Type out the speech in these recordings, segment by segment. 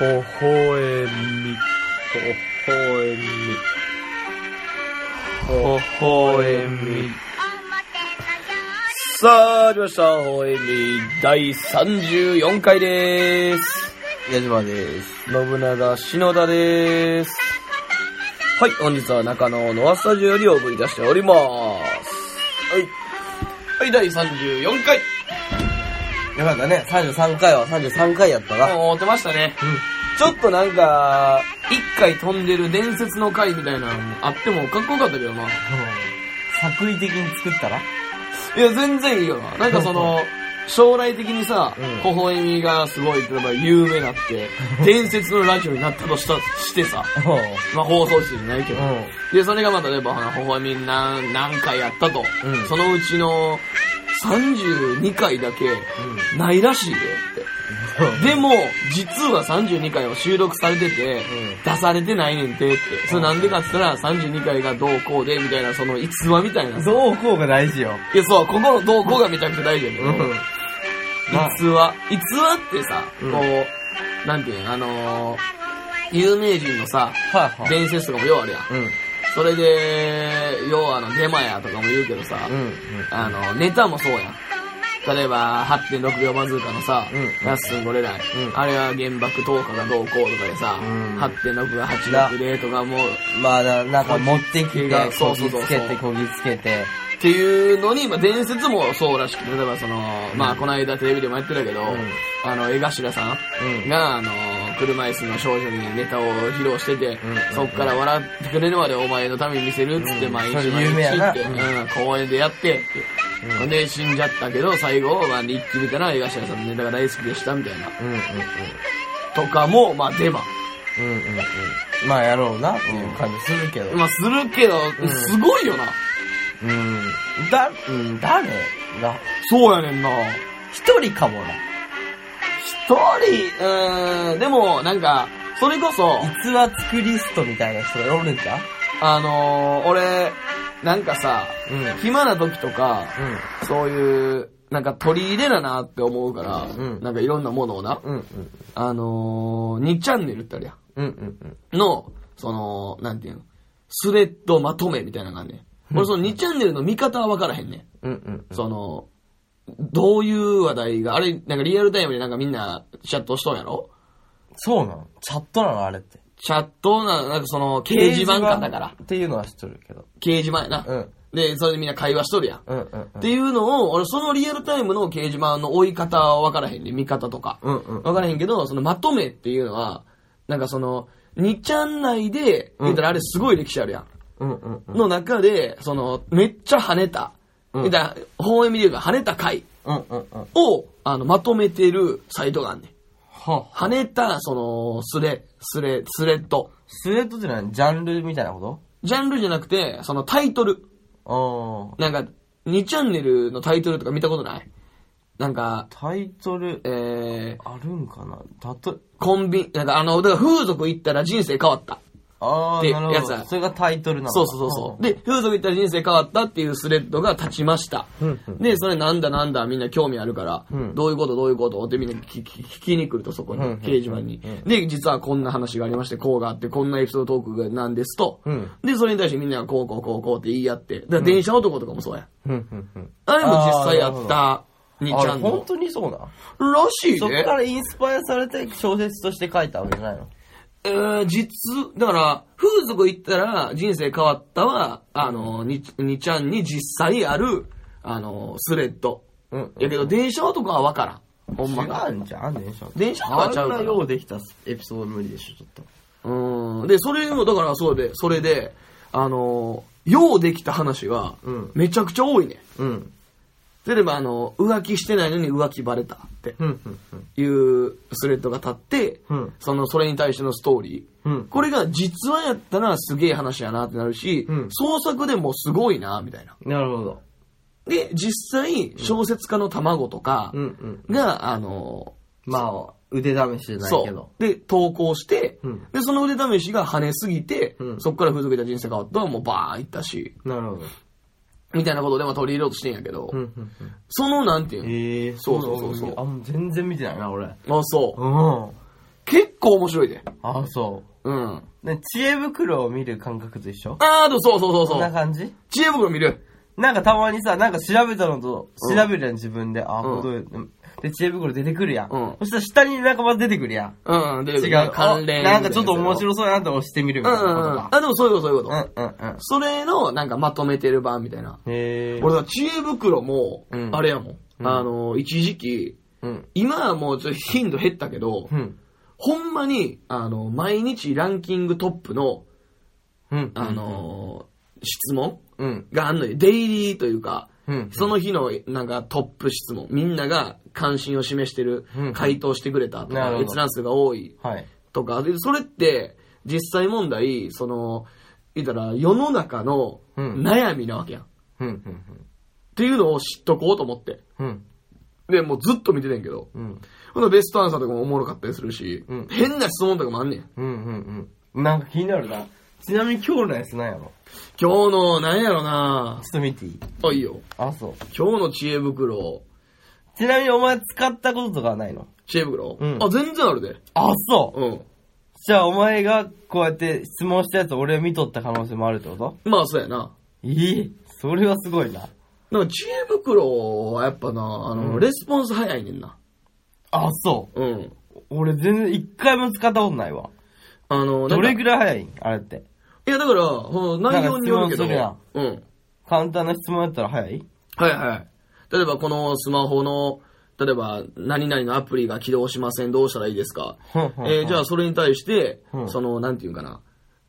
ほほえみ、ほほえみ、ほほえみ。さあ、始まりました。ほほえみ第34回でーす。矢島です。信長篠田でーす。はい、本日は中野ノアスタジオよりお送り出しております。はい。はい、第34回。よかったね。33回は33回やったな。もう、ってましたね。ちょっとなんか、一回飛んでる伝説の回みたいなのもあってもかっこよかったけどな。作為的に作ったら？いや、全然いいよな。なんかその、将来的にさうん、微笑みがすごい、例えば有名になって、伝説のラジオになったとした、してさ、まあ放送室じゃないけど。で、それがまあ例えば、微笑み何、何回やったと。うんそのうちの32回だけ、ないらしいでって。でも、実は32回は収録されてて、出されてないねんてって。それなんでかって言ったら、32回がどうこうで、みたいな、その逸話みたいな。いどうこうが大事よ。や、そう、ここのどうこうがめちゃくちゃ大事やけど、逸話。逸話ってさ、うんこう、なんていうの、あのー、有名人のさ。伝説とかもようあるやん。うん。それで、要はあの、デマやとかも言うけどさ、うん。あの、ネタもそうやん。例えば、8.6秒バズーカのさ、うん。ラッスンゴレライ、うん。あれは原爆投下がどうこうとかでさ、うん。8.6が86でとかもう、まあな、なんか持ってきて、そこぎつけて、こぎつけて。っていうのに、まあ、伝説もそうらしくて、例えばその、まあ、この間テレビでもやってたけど、ん。あの、江頭さんうん。が、あの、車椅子の少女にネタを披露してて、うん。そっから笑ってくれるまでお前のために見せるっつって、うん。毎日毎日って、うん、公園でやって。うんで、死んじゃったけど、最後、まあ、日記見たら江頭さんのネタが大好きでした、みたいな。うんうんうん。とかも、まあ、デマ。うんうんうん。まあやろうなっていう感じするけど。まあ、するけど、んすごいよな。うん。だ、うん、誰な。そうやねんな。一人かもな。一人、うーん、でも、なんか、それこそ、逸話作りストみたいな人がおるんじゃんあのー、俺、なんかさ、うん。暇な時とか、うん。そういう、なんか取り入れななって思うから、うんなんかいろんなものをな、うんうん。あのー、2チャンネルってあるやうんうんうん。ん。の、その、なんていうの、スレッドまとめみたいなのがあんねん。俺その2チャンネルの見方は分からへんねん。うんうん。その、どういう話題が、あれ、なんかリアルタイムでなんかみんなチャットしとんやろ？そうなのチャットなの？あれって。チャットな、なんかその、掲示板かだから。っていうのは知っとるけど。掲示板やな。うん。で、それでみんな会話しとるやん。うんうんうん。っていうのを、俺そのリアルタイムの掲示板の追い方は分からへんで、見方とか。うんうん。分からへんけど、そのまとめっていうのは、なんかその、2ちゃん内で、言ったらあれすごい歴史あるやん。うんうんうん。の中で、その、めっちゃ跳ねた。うん言ったら、放映見るが跳ねた回うんうんうん。を、あの、まとめてるサイトがあんねん。は跳ねた、その、スレ、スレ、スレッド。スレッドってのはジャンルみたいなこジャンルじゃなくて、そのタイトル。とああ。なんか、2チャンネルのタイトルとか見たことない？なんか、タイトル、えー、あるんかな？たと、コンビ、なんかあの、だから風俗行ったら人生変わった。ああ、でなるほど。やつだ。それがタイトルなのかそうそうそうそう。で、風俗行ったら人生変わったっていうスレッドが立ちました。で、それなんだなんだみんな興味あるから、うん。どういうことどういうこと？ってみんな聞き聞きに来るとそこに、掲示板に、で、実はこんな話がありまして、こうがあって、こんなエピソードトークがなんですと、うん。で、それに対してみんながこうこうこうこうって言い合って、だから電車男とかもそうや。あれも実際あった2ちゃんの。本。当にそうならしいねそっか。らインスパイアされて小説として書いたわけじゃないの？えー、実、だから、風俗行ったら人生変わったは、あの、に、にちゃんに実際ある、あの、スレッド。うん。やけど、電車男はわからん。ほんまが。違うんじゃん、電車。電車とはちゃうからあんなようできたエピソード無理でしょ、ちょっと。うん。で、それも、だからそうで、それで、あの、ようできた話がうん、めちゃくちゃ多いね。うん。例えば、あの、浮気してないのに浮気バレたって。いうスレッドが立って、うんその、それに対してのストーリー。うん。これが実話やったらすげえ話やなってなるし、うん創作でもすごいな、みたいな。なるほど。で、実際、小説家の卵とか。が、あの、まあ、腕試しじゃないけど。で、投稿して、うんで、その腕試しが跳ねすぎて、うんそっから風俗いた人生変わったらもうバーンいったし、なるほど。みたいなことでも取り入れようとしてんやけど、うん、うん、うん。その、なんていうの、ええそうそうそうそうあ、もう全然見てないな、俺。あ、そう。うん。結構面白いで。あ、そうん。う。ね、知恵袋を見る感覚と一緒？あー、そうそうそうそんそう。な感じ？知恵袋見る。なんかたまにさ、なんか調べたのと、うん調べるやん、自分で。あ、うんほどい。で、知恵袋出てくるやん。うんそしたら下になんかまた出てくるやん。うん、で違う。関連。あなんかちょっと面白そうやなって押してみるみうんたいなことんうん。あ、でもそういうこと、そういうこと。うんうんうん。それの、なんかまとめてる版みたいな。へえ。俺さ、知恵袋もう、んあれやもん。うんあの、一時期、うん。今はもうちょっと頻度減ったけど、うん。ほんまに、あの、毎日ランキングトップの、うん。あの、質問うん。があんのよ。デイリーというか、うん。その日のなんかトップ質問、みんなが関心を示してるうん、回答してくれたとか、閲覧数が多いはい。とか、で、それって、実際問題、その、言ったら世の中のうん悩みなわけやん。っ。ていうのを知っとこうと思って。うん。で、もうずっと見ててんけど、うん。ほんとベストアンサーとかもおもろかったりするし、うん変な質問とかもあんねん。うん。うん。うん。なんか気になるな。ちなみに今日のやつなんやろ？今日の、なんやろなちょっと見ていい？あ、いいよ。あ、そう。今日の知恵袋、ちなみにお前使ったこととかはないの？知恵袋、うんあ、全然あるで。あ、そう。うん。じゃあお前がこうやって質問したやつ俺見とった可能性もあるってこと？まあ、そうやな。いい。それはすごいな。なんか知恵袋はやっぱな、あの、うんレスポンス早いねんな。あ、そう。うん。俺全然一回も使ったことないわ。あの、どれなんかぐらい早いん？あれって。いや、だから、その内容によるけど、うん。簡単な質問やったら早い？はいはい。例えばこのスマホの、例えば何々のアプリが起動しません、どうしたらいいですか？えーじゃあそれに対して、うんその、なんていうんかな。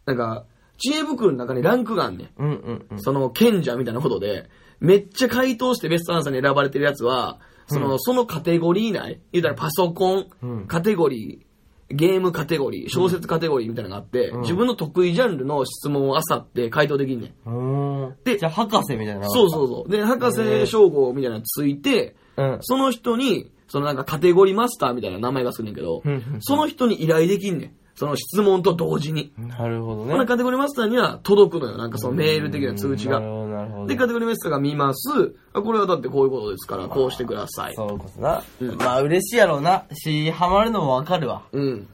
なんか、知恵袋の中にランクがあんねん。うんうんうん。その賢者みたいなことで、めっちゃ回答してベストアンサーに選ばれてるやつは、その、そのカテゴリー内、言うたらパソコン、うんカテゴリー、ゲームカテゴリー、小説カテゴリーみたいなのがあって、うん自分の得意ジャンルの質問を漁って回答できんねん。でじゃあ博士みたいな。そうそうそう。で、博士称号みたいなのついて、うん。その人に、そのなんかカテゴリーマスターみたいな名前がするんねんけどその人に依頼できんねん。その質問と同時に。なるほどこのね。カテゴリーマスターには届くのよ。なんかそのメール的な通知が。なるほど、なるほど。で、カテゴリーマスターが見ます。あ、これはだってこういうことですから、こうしてください。そういうことな。うんまあ嬉しいやろうな。し、ハマるのもわかるわ。うん。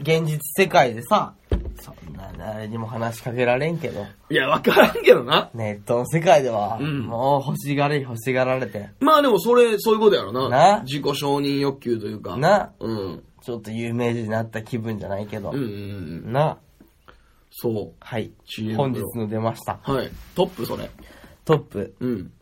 現実世界でさ、そんな誰にも話しかけられんけど、いや、わからんけどな。ネットの世界では、うんもう欲しがれ、欲しがられて、まあでもそれ、そういうことやろな。な自己承認欲求というか。な、うん。ちょっと有名人になった気分じゃないけどうん、うんうん。な、そう。はい本日の出ました。はい。トップそれ。トップ。うん。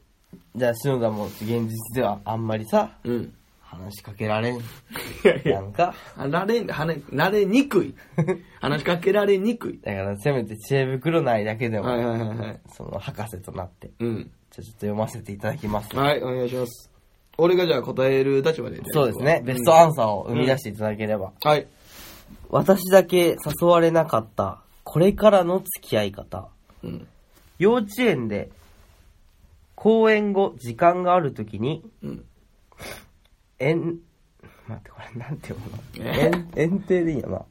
じゃあ、篠田も現実ではあんまりさ、うん。話しかけられん。なんか、なれん、はね、なれにくい。話しかけられにくい。だからせめて知恵袋内だけでも、はいはいはいはい。その博士となって、うん。じゃあちょっと読ませていただきます。はい、お願いします。俺がじゃあ答える立場で。そうですね。ベストアンサーを生み出していただければ。はい。私だけ誘われなかった、これからの付き合い方。うん。幼稚園で、公演後、時間があるときに、うん。えん、待って、これなんて読むの？え？えん、園庭でいいよな。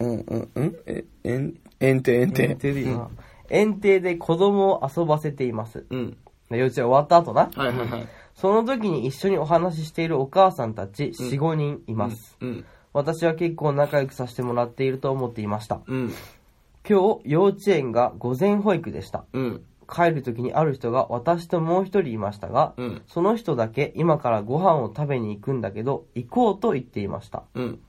うん、うん、うん。え、えん、えんてえんて。園庭でいいよな。園庭で子供を遊ばせています。うん。幼稚園終わった後な。はいはいはい。その時に一緒にお話ししているお母さんたち4、5人います。うん。私は結構仲良くさせてもらっていると思っていました。うん。今日、幼稚園が午前保育でした。うん。帰る時にある人が私ともう一人いましたが、うん。その人だけ今からご飯を食べに行くんだけど、行こうと言っていました。うん。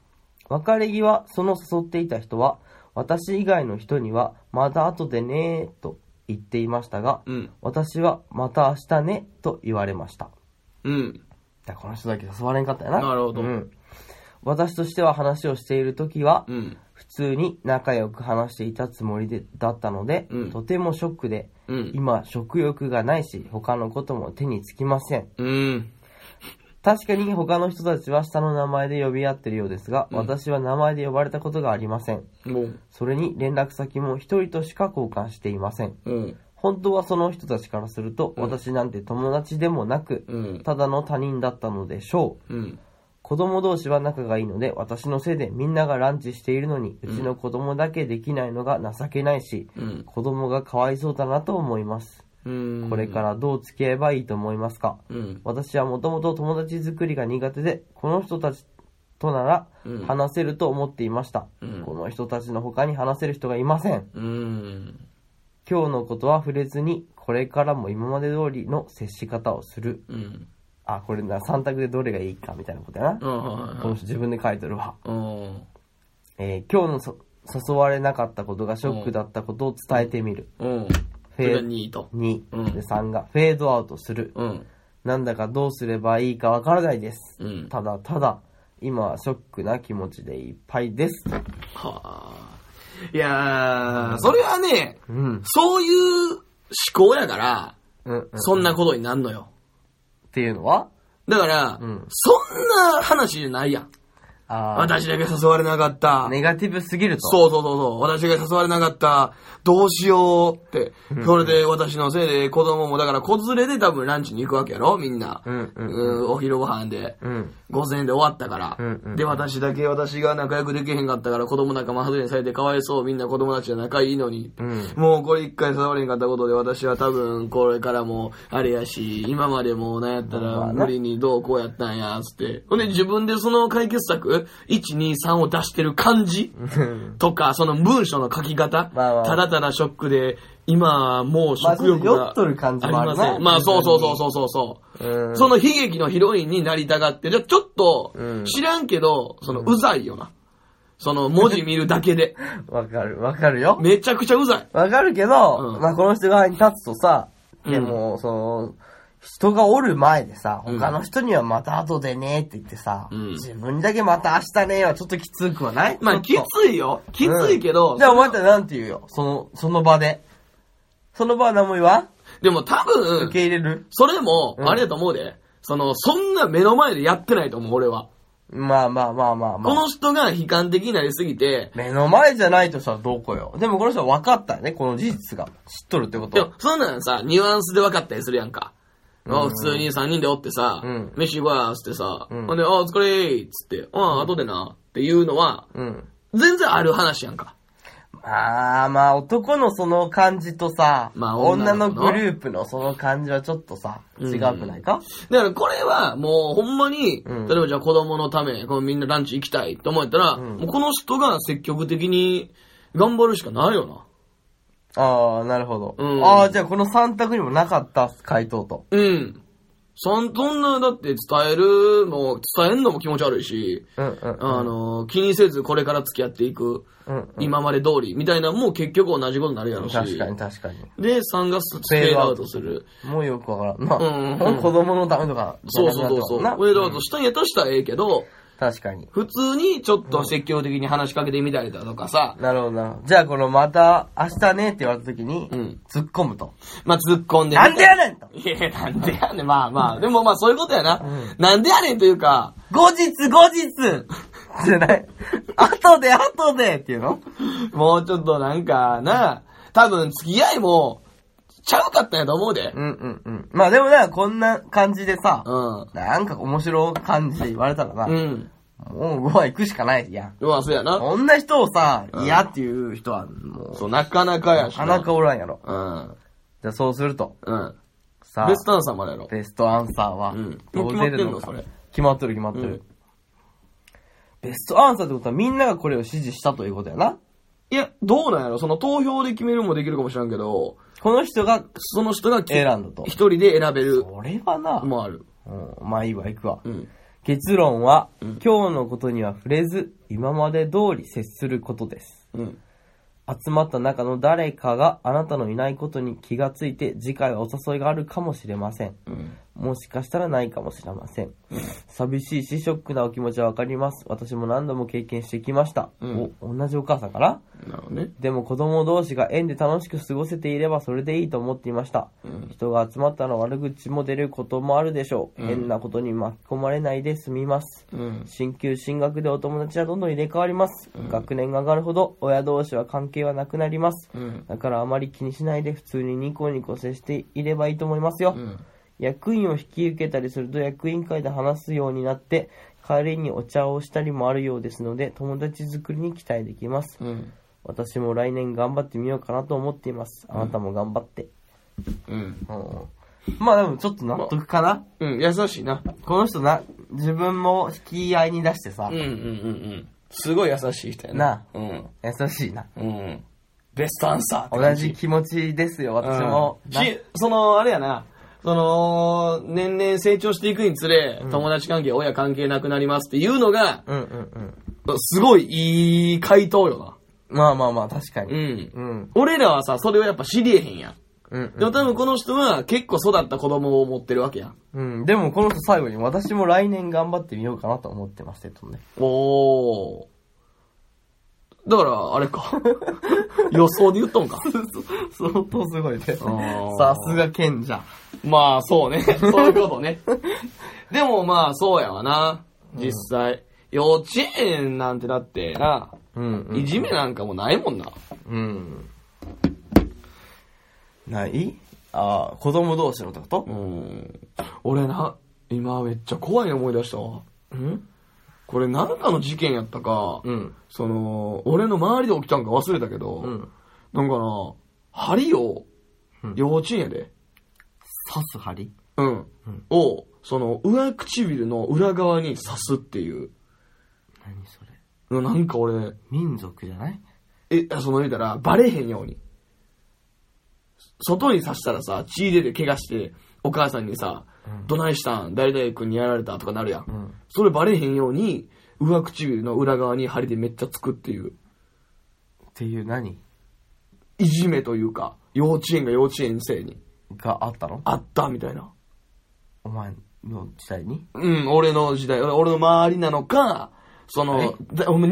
別れ際、その誘っていた人は、私以外の人には、また後でねーと言っていましたが、うん。私は、また明日ねと言われました。うん。だこの人だけ誘われんかったよな。なるほどうん。私としては話をしている時は、うん。普通に仲良く話していたつもりでだったので、うんとてもショックで、うん。今食欲がないし、他のことも手につきません。うん。確かに他の人たちは下の名前で呼び合ってるようですが、うん私は名前で呼ばれたことがありません。それに連絡先も一人としか交換していません。うん。本当はその人たちからすると、うん私なんて友達でもなく、うん。ただの他人だったのでしょう。うん。子供同士は仲がいいので、私のせいでみんながランチしているのに、うちの子供だけできないのが情けないし、うん。子供がかわいそうだなと思います。うん。これからどう付き合えばいいと思いますか？うん。私はもともと友達作りが苦手で、この人たちとならうん話せると思っていました。うんこの人たちの他に話せる人がいません。うん。今日のことは触れずに、これからも今まで通りの接し方をする。うん。あ、これな、3択でどれがいいかみたいなことやな。うん。はいこの人自分で書いてるわ。うん。えー今日のそ誘われなかったことがショックだったことを伝えてみる。うん。フそれがェー2位と。2、うんで3がフェードアウトする。うん。なんだかどうすればいいかわからないです。うん。ただただ、今はショックな気持ちでいっぱいです。はあ。いやー、それはね、うん。そういう思考やから、うん、うん。そんなことになんのよ。っていうのは？だから、うんそんな話じゃないやん。私だけ誘われなかった。ネガティブすぎると。そうそうそうそう。私が誘われなかった。どうしようって。それで私のせいで子供も、だから子連れで多分ランチに行くわけやろ？みんな。うんうんうんお昼ご飯で。うん。午前で終わったから、うんうんで、私だけ私が仲良くできへんかったから子供仲間外れにされてかわいそう。みんな子供たちは仲いいのに。うん。もうこれ一回誘われへんかったことで私は多分これからもあれやし、今までもなんやったら無理にどうこうやったんや、つって。ほんで自分でその解決策、1、2、3を出してる感じとか、その文章の書き方、まあまあただただショックで、今もう食欲がまあ酔っとる感じもありません。まあそうそうそうそうそうそう。うん。その悲劇のヒロインになりたがって、じゃあちょっとうん、知らんけど、そのうざいよな。その文字見るだけで。わかる、わかるよ。めちゃくちゃうざい。わかるけど、うんまあこの人側に立つとさ、うんでも、その、人がおる前でさ、うん他の人にはまた後でねって言ってさ、うん自分にだけまた明日ねはちょっときつくはない？まあ、きついよ。きついけど、じゃあお前ってなんて言うよ？その、その場で。その場は何も言わんでも多分受、け入れる？それも、うんあれだと思うで。その、そんな目の前でやってないと思う、俺は。まあまあまあまあまあ。この人が悲観的になりすぎて、目の前じゃないとしたらどうこよ？でもこの人は分かったよね、この事実が。知っとるってことでも、そんなんさ、ニュアンスで分かったりするやんか。あ普通に3人でおってさ、うん。飯行こうや、つってさ、うん。ほんで、あ、お疲れつって、あ、後でな、っていうのは、うん。全然ある話やんか。まあまあ、男のその感じとさ、まあ女のグループのその感じはちょっとさ、うん。違くないか？だからこれはもうほんまに、うん。例えばじゃあ子供のため、このみんなランチ行きたいと思ったら、うん。もうこの人が積極的に頑張るしかないよな。ああ、なるほど。うんああ、じゃあこの3択にもなかった回答と。うん。そん、そんな、だって伝えるの、伝えんのも気持ち悪いし、うんうんうん。あの、気にせずこれから付き合っていく、うんうん、今まで通り、みたいな、もう結局同じことになるやろし。確かに確かに。で、3がスフェードアウトする。もうよくわからんな。うんうん子供のためとかそうそうそうそう。フェードアウトしたんやとしたらええけど、確かに。普通にちょっと積極的に話しかけてみたりだとかさ、なるほどなるほど。じゃあこのまた明日ねって言われた時に、うん突っ込むと。まあ、突っ込んでみなんでやねんといや、なんでやねん。まあまあ、でもまあそういうことやな。うんなんでやねんというか、後日後日じゃない。後で後でっていうの？もうちょっとなんかな、多分付き合いも、ちゃうかったんやと思うで。うんうんうん。まあでもな、こんな感じでさ、うん。なんか面白い感じで言われたらな、うん。もうご飯行くしかないやん。まあそうやな。こんな人をさ、うん嫌っていう人はもう、そう、なかなかやしなかなかおらんやろ。うん。じゃあそうすると、うん。さベストアンサーまでやろ。ベストアンサーは、うんどう出るもう決まってんの決まってる決まってる、うんベストアンサーってことはみんながこれを支持したということやな。いや、どうなんやろその投票で決めるもできるかもしれんけど、この人がその人がき選んだと一。人で選べるそれはな、もある。うん、まあいいわ、行くわ。うん。結論は、うん今日のことには触れず、今まで通り接することです。うん。集まった中の誰かがあなたのいないことに気がついて次回はお誘いがあるかもしれません。うん。もしかしたらないかもしれません。寂しいし、ショックなお気持ちはわかります。私も何度も経験してきました。うんお、同じお母さんからなるほどね。でも子供同士が縁で楽しく過ごせていればそれでいいと思っていました。うん。人が集まったら悪口も出ることもあるでしょう。うん変なことに巻き込まれないで済みます。うん。進級進学でお友達はどんどん入れ替わります。うん学年が上がるほど親同士は関係はなくなります。うん。だからあまり気にしないで普通にニコニコ接していればいいと思いますよ。うん。役員を引き受けたりすると役員会で話すようになって帰りにお茶をしたりもあるようですので友達作りに期待できます。うん。私も来年頑張ってみようかなと思っています。あなたも頑張って。うん。うんまあでもちょっと納得かな、うん。優しいな。この人な、自分も引き合いに出してさうん、うんうんうん。すごい優しい人やな。なうん。優しいな。うん。ベストアンサーって同感じじ気持ちですよ、私も。うんし、その、あれやな、その、年々成長していくにつれ、友達関係、親関係なくなりますっていうのが、うんうんすごいいい回答ようん。まあまあまあ、確かな。うに。ん。うん。俺らはさ、それをやっぱ知りえへんやん。うんでも多分この人は結構育った子供を持ってるわけやん。うん。でもこの人最後に私も来年頑張ってみようかなと思ってますって言ったね。おー。だから、あれか。予想で言っとんか。相当すごいね。ーさすが賢者。まあ、そうね。そういうことね。でもまあ、そうやわな。実際。幼稚園なんてだってな、うんいじめなんかもないもんな。うん。ない？ああ、子供同士のってこと？うん。俺な、今めっちゃ怖いの思い出したわ。うん？これなんかの事件やったか、うん。その、俺の周りで起きたんか忘れたけど、うん。なんかな、針をうん、幼稚園やで、刺す針？うん、うんを、その、上唇の裏側に刺すっていう。何それ？なんか俺、民族じゃない？え、その言うたら、バレへんように。外に刺したらさ、血出て怪我して、お母さんにさ、うん。どないしたん？誰々君にやられたとかなるやん。うん。それバレへんように、上唇の裏側に針でめっちゃつくっていう、っていう何？いじめというか、幼稚園が幼稚園生に。があったの？あったみたいな。お前の時代に？うん、俺の時代、俺の周りなのか、その、ニ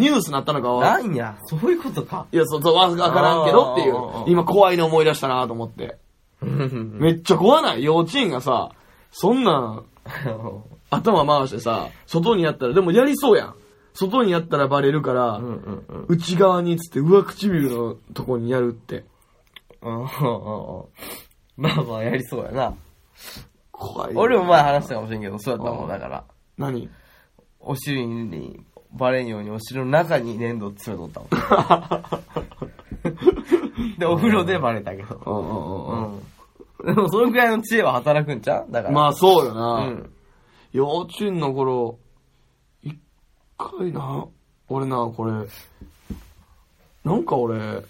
ュースなったのかは、なんや、そういうことか。いや、そう、わわからんけどっていう。今怖いの思い出したなと思って。めっちゃ怖ない？幼稚園がさ、そんなん、頭回してさ、外にやったら、でもやりそうやん。外にやったらバレるから、うんうんうん。内側につって上唇のとこにやるって。うんうんうんまあまあ、やりそうやな。怖い。俺も前話したかもしれんけど、そうやったもん、だから。何？お尻にバレんようにお尻の中に粘土詰めとったもん。で、お風呂でバレたけど。うんうんうん。でも、そのくらいの知恵は働くんちゃう？だから。まあそうような。ん。幼稚園の頃、一回な、俺な、これ、なんか俺、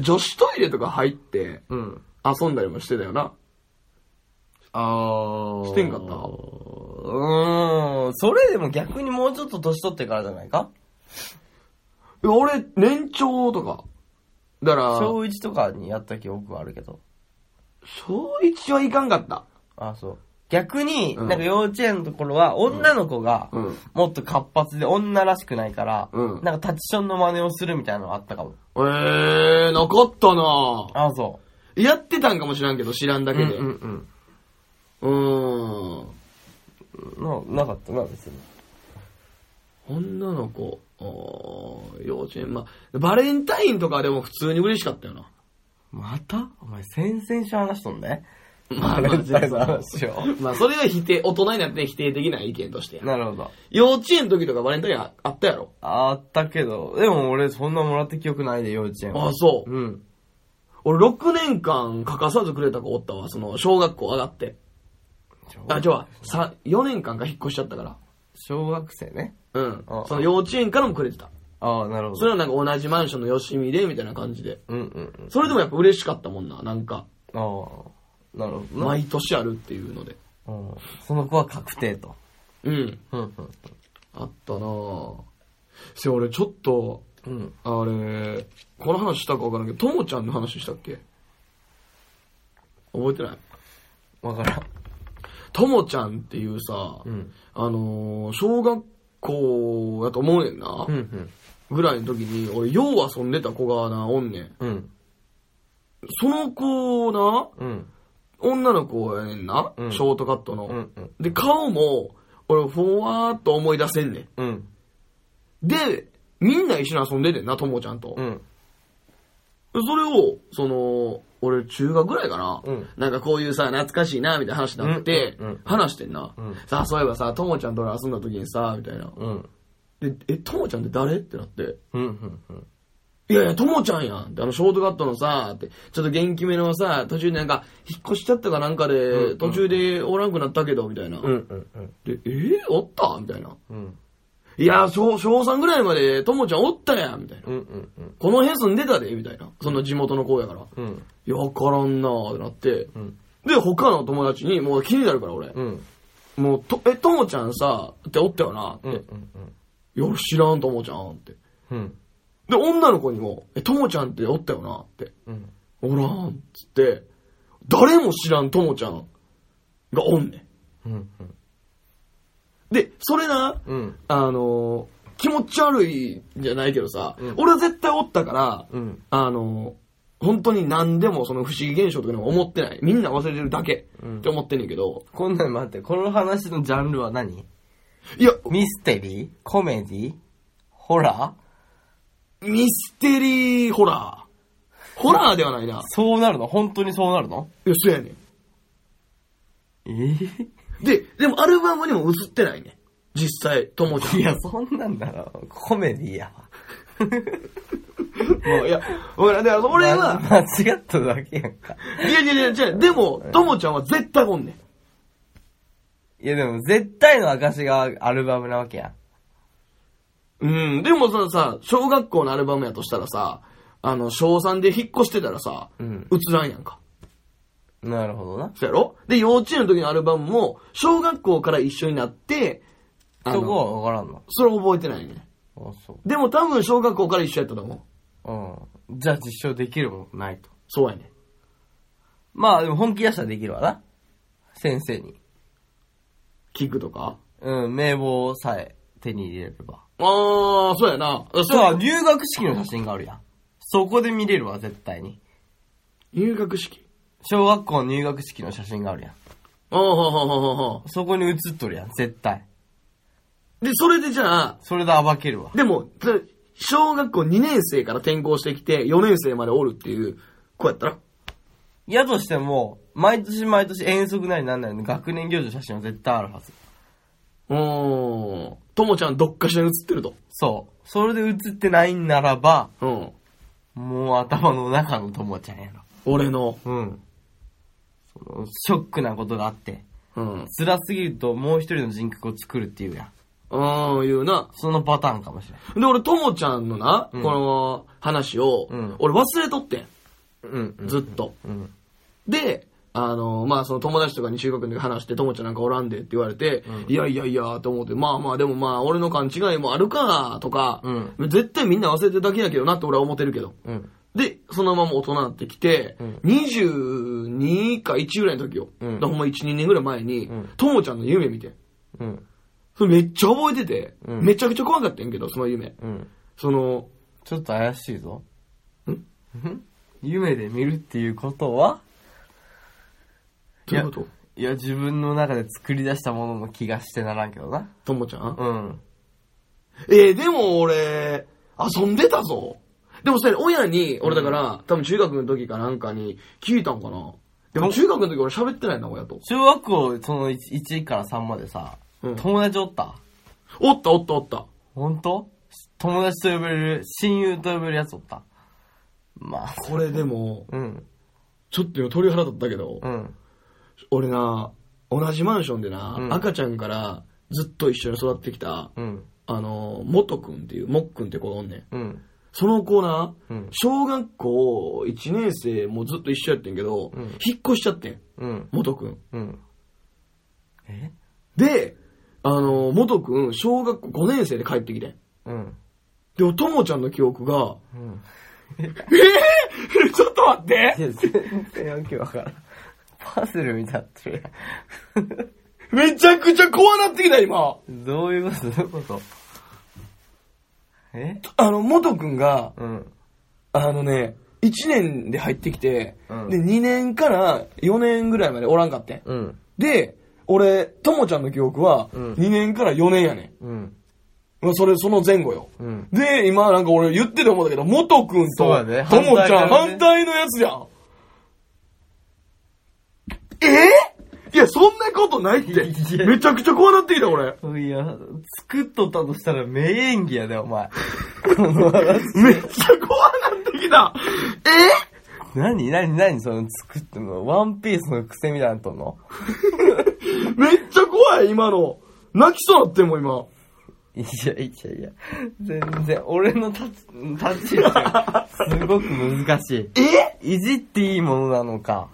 女子トイレとか入ってうん。遊んだりもしてたよな。あー。してんかった？うーん。それでも逆にもうちょっと年取ってからじゃないか？俺、年長とか。だから、小1とかにやった記憶はあるけど。小一はいかんかった。あそう。逆に、うんなんか幼稚園のところは、女の子がう、ん。もっと活発で女らしくないから、うんなんかタッチションの真似をするみたいなのがあったかも。えー、なかったなあそやってたんかもしらんけど、知らんだう。けで。うんうんうーん。うん。な、なかったな、別に。女の子、幼稚園、まあ、バレンタインとかでも普通に嬉しかったよな。また？お前、先々週話しとんね。まあ、バレンタインの話を。まあ、それは否定、大人になって否定的な意見としてや。なるほど。幼稚園の時とかバレンタインああったやろ？あったけど、でも俺そんなもらった記憶ないで、幼稚園は。あ、そう。うん。俺6年間欠かさずくれた子おったわ、その、小学校上がって。あ、じゃあ、さ、4年間か引っ越しちゃったから。小学生ね。うんあ。その幼稚園からもくれてた。ああ、なるほど。それはなんか同じマンションのよしみで、みたいな感じで。うんうんうん。それでもやっぱ嬉しかったもんな、なんか。ああ、なるほどな。毎年あるっていうので。うんその子は確定と。うん。うんあったなぁ。せや、俺ちょっと、うん。あれ、この話したかわからんけど、ともちゃんの話したっけ？覚えてない？わからん。ともちゃんっていうさ、うん。あのー小学校やと思うねんな、うんうん。ぐらいの時に、俺、よう遊んでた子がな、おんねん。うん。その子な、うん。女の子やねんな、うんショートカットの。うん。うん。で、顔も、俺、ふわーっと思い出せんねうん。ん。で、みんな一緒に遊んでてんな、ともちゃんと。うん。それを、その、俺中学ぐらいかな、うんなんかこういうさ、懐かしいな、みたいな話になって、うんうんうん話してんな、うんさあ、そういえばさ、ともちゃんと俺遊んだ時にさ、みたいな。うん。で、え、ともちゃんって誰？ってなって。いやいや、ともちゃんやんって、あの、ショートカットのさ、って、ちょっと元気めのさ、途中でなんか、引っ越しちゃったかなんかで、途中でおらんくなったけど、みたいな。うんうんうん。で、えー、おった？みたいな。うん。いや、小、小3ぐらいまで、ともちゃんおったやんみたいな。うんうんうん。この辺住んでたで、みたいな。その地元の子やから。うん。いや、わからんなーってなって。うん。で、他の友達に、もう気になるから、俺。うん。もう、と、え、ともちゃんさ、っておったよなって。うん。いや、俺知らんともちゃんって。うん。で、女の子にも、え、ともちゃんっておったよなって。うん。おらんっつって、誰も知らんともちゃんがおんねうん。ん。で、それな、うん。あのー気持ち悪いじゃないけどさ、うん俺は絶対おったから、うん。あのー本当に何でもその不思議現象とか思ってない。みんな忘れてるだけうんって思ってんねんけど、こんなん待って、この話のジャンルは何？いや、ミステリー？コメディホラー？ミステリーホラー。ホラーではないな。そうなるの？本当にそうなるの？いや、そうやねええん。で、でもアルバムにも映ってないねん。実際、ともちゃん。いや、そんなんだろ。コメディやわ。もう、いや、ほら、だから俺は、間違っただけやんか。いやいやいや、じゃあでも、ともちゃんは絶対おんねん。いや、でも絶対の証がアルバムなわけやん。うん、でもさ、さ、小学校のアルバムやとしたらさ、あの、小3で引っ越してたらさ、うん。映らんやんか。なるほどな。そうやろ？で、幼稚園の時のアルバムも、小学校から一緒になって、あそこの、はわからんの？それ覚えてないね。あ、そでも多分小学校から一緒やったと思う。う。うん。じゃあ実証できるもんないと。そうやね。まあ、でも本気出したらできるわな。先生に。キックとか？うん、名簿さえ手に入れれば。あー、そうやな。そうそう入学式の写真があるやん。そこで見れるわ、絶対に。入学式？小学校の入学式の写真があるやん。あーはははははそこに写っとるやん、絶対。で、それでじゃあ、それで暴けるわ。でも、つ小学校2年生から転校してきて、4年生までおるっていう子やったら？やとしても、毎年毎年遠足なりなんなりの学年行事の写真は絶対あるはず。うーん。ともちゃんどっかしらに写ってると？そう。それで写ってないんならば、うん。もう頭の中のともちゃんやろ。俺の。うん。ショックなことがあって、うん。辛すぎるともう一人の人格を作るっていうやん。ああ、いうな。そのパターンかもしれん。で、俺、ともちゃんのな、うんこの話を、うん俺忘れとってん。うん、うん。ずっと。うん。で、あの、まあ、その友達とかに中学の時話して、ともちゃんなんかおらんでって言われて、うんいやいやいや、と思って、まあまあ、でもまあ、俺の勘違いもあるか、とか、うん絶対みんな忘れてるだけやけどなって俺は思ってるけど。うん。で、そのまま大人になってきて、うん22か1ぐらいの時よ。うんほんま1、2年ぐらい前にうん、ともちゃんの夢見て。うん。それめっちゃ覚えてて、うんめちゃくちゃ怖かったんやけど、その夢。うん。その、ちょっと怪しいぞ。ん？ん 夢で見るっていうことはどういうこと？いや、自分の中で作り出したものの気がしてならんけどな。ともちゃん、うん。えー、でも俺、遊んでたぞ。でもそれ親に、俺だから、多分中学の時かなんかに聞いたんかな。でも中学の時俺喋ってないな、親と。小学校、その 1, 1から3までさ、うん友達おった？おったおったおった。本当？友達と呼べる、親友と呼べるやつおった？まあ、これでも、うん。ちょっと今鳥肌立ったけど、うん。俺な、同じマンションでな、うん赤ちゃんからずっと一緒に育ってきた、うん。あの、元くんっていう、もっくんって子がおんねん。うん。その子な、うん。小学校1年生もずっと一緒やってんけど、うん引っ越しちゃってん、うん。元くん。うん。え？で、あの、元くん、小学校5年生で帰ってきてん。うん。でも、ともちゃんの記憶が、うん。え？ー、ちょっと待っていや、全然わけわからん。パズルみたいになってるめちゃくちゃ怖なってきた、今。どういうこと？どういうこと？え？あの、元くんが、うん。あのね、1年で入ってきて、うんで、2年から4年ぐらいまでおらんかってん。うん。で、俺、ともちゃんの記憶は、うん2年から4年やねうん。ん。まあそれ、その前後よ。うん。で、今なんか俺言ってて思ったけど、元くんと、ともちゃん反対だね反対のやつやん。え？いや、そんなことないって。めちゃくちゃ怖なってきた、俺。いや、作っとったとしたら名演技やで、お前。めっちゃ怖なした何？何？何？その作ってんの？ワンピースの癖みたいなのとんの？え めっちゃ怖い、今の。泣きそうなってんもん、今。いやいやいや、全然、俺の立ち、立ち位置がすごく難しい。え？いじっていいものなのか。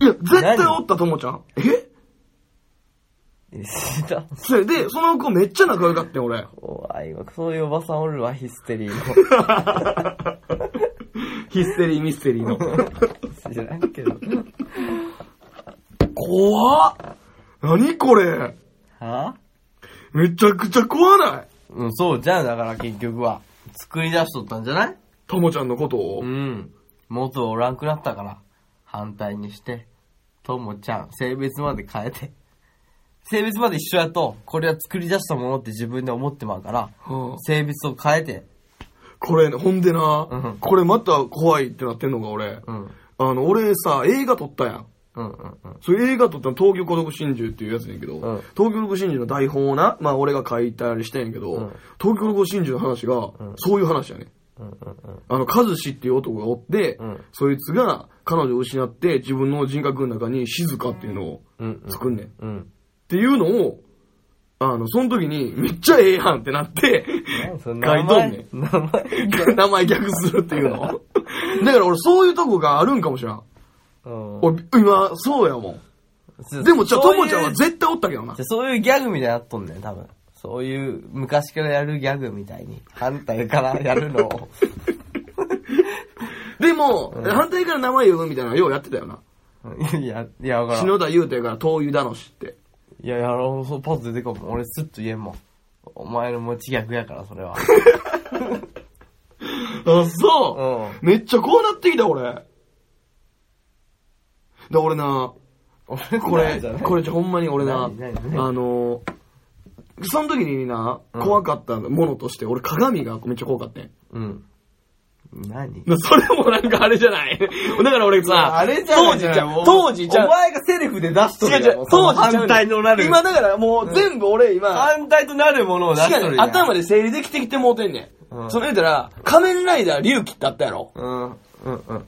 いや、絶対おった、ともちゃん。え？いやそれで、その子めっちゃ仲良かったよ、俺。怖いわ。そういうおばさんおるわ、ヒステリーの。ヒステリーミステリーの。知らんけど。怖っ何これはめちゃくちゃ怖ない？うん、そうじゃん。だから結局は。作り出しとったんじゃない？ともちゃんのことを。うん。元おらんくなったから、反対にして、ともちゃん、性別まで変えて。性別まで一緒やと、これは作り出したものって自分で思ってまうから、うん性別を変えて、これ、ほんでな、うんこれまた怖いってなってんのが俺。うん。あの、俺さ、映画撮ったやん。うんうんうん。そういう映画撮ったの東京孤独真珠っていうやつねんけど、うん東京孤独真珠の台本をな、まあ俺が書いたりしてんやけど、うん東京孤独真珠の話が、んそういう話やね。うんうんあの、和志っていう男がおって、うんそいつが彼女を失って自分の人格の中に静かっていうのをうん。うん作んねん。っうん。ていうのを、あの、その時にめっちゃええやんってなって、書いとんねん。名前名前逆するっていうの。だから俺そういうとこがあるんかもしれん。うん。俺、今、そうやもん。でも、じゃあ、ともちゃんは絶対おったけどなじゃ。あそういうギャグみたいになっとんねん、多分。そういう、昔からやるギャグみたいに、反対からやるのを。でも、反対から名前呼ぶみたいなのようやってたよな。い や、いや、わからん。篠田優太やから、灯油だのしって。いや、やろう、そう、パッと出てこんもん。俺、スッと言えんもん。お前の持ち逆やから、それは。あ、そうう。めっちゃこうなってきた、俺。で、俺な、俺これこれじゃほんまに俺な、あ何何何の、その時にな、うん怖かったものとして、俺鏡がめっちゃ怖かったん。うん。何？それもなんかあれじゃない？だから俺さ、あれじゃ当時じゃ当時じゃお前がセリフで出しと違う違う当時反対となる。今だからもう全部俺今、反対となるものを出しと違うねるやん。頭で整理できてきてもうてんねん。うんその言うたら、仮面ライダー龍騎ってあったやろうん。うんうん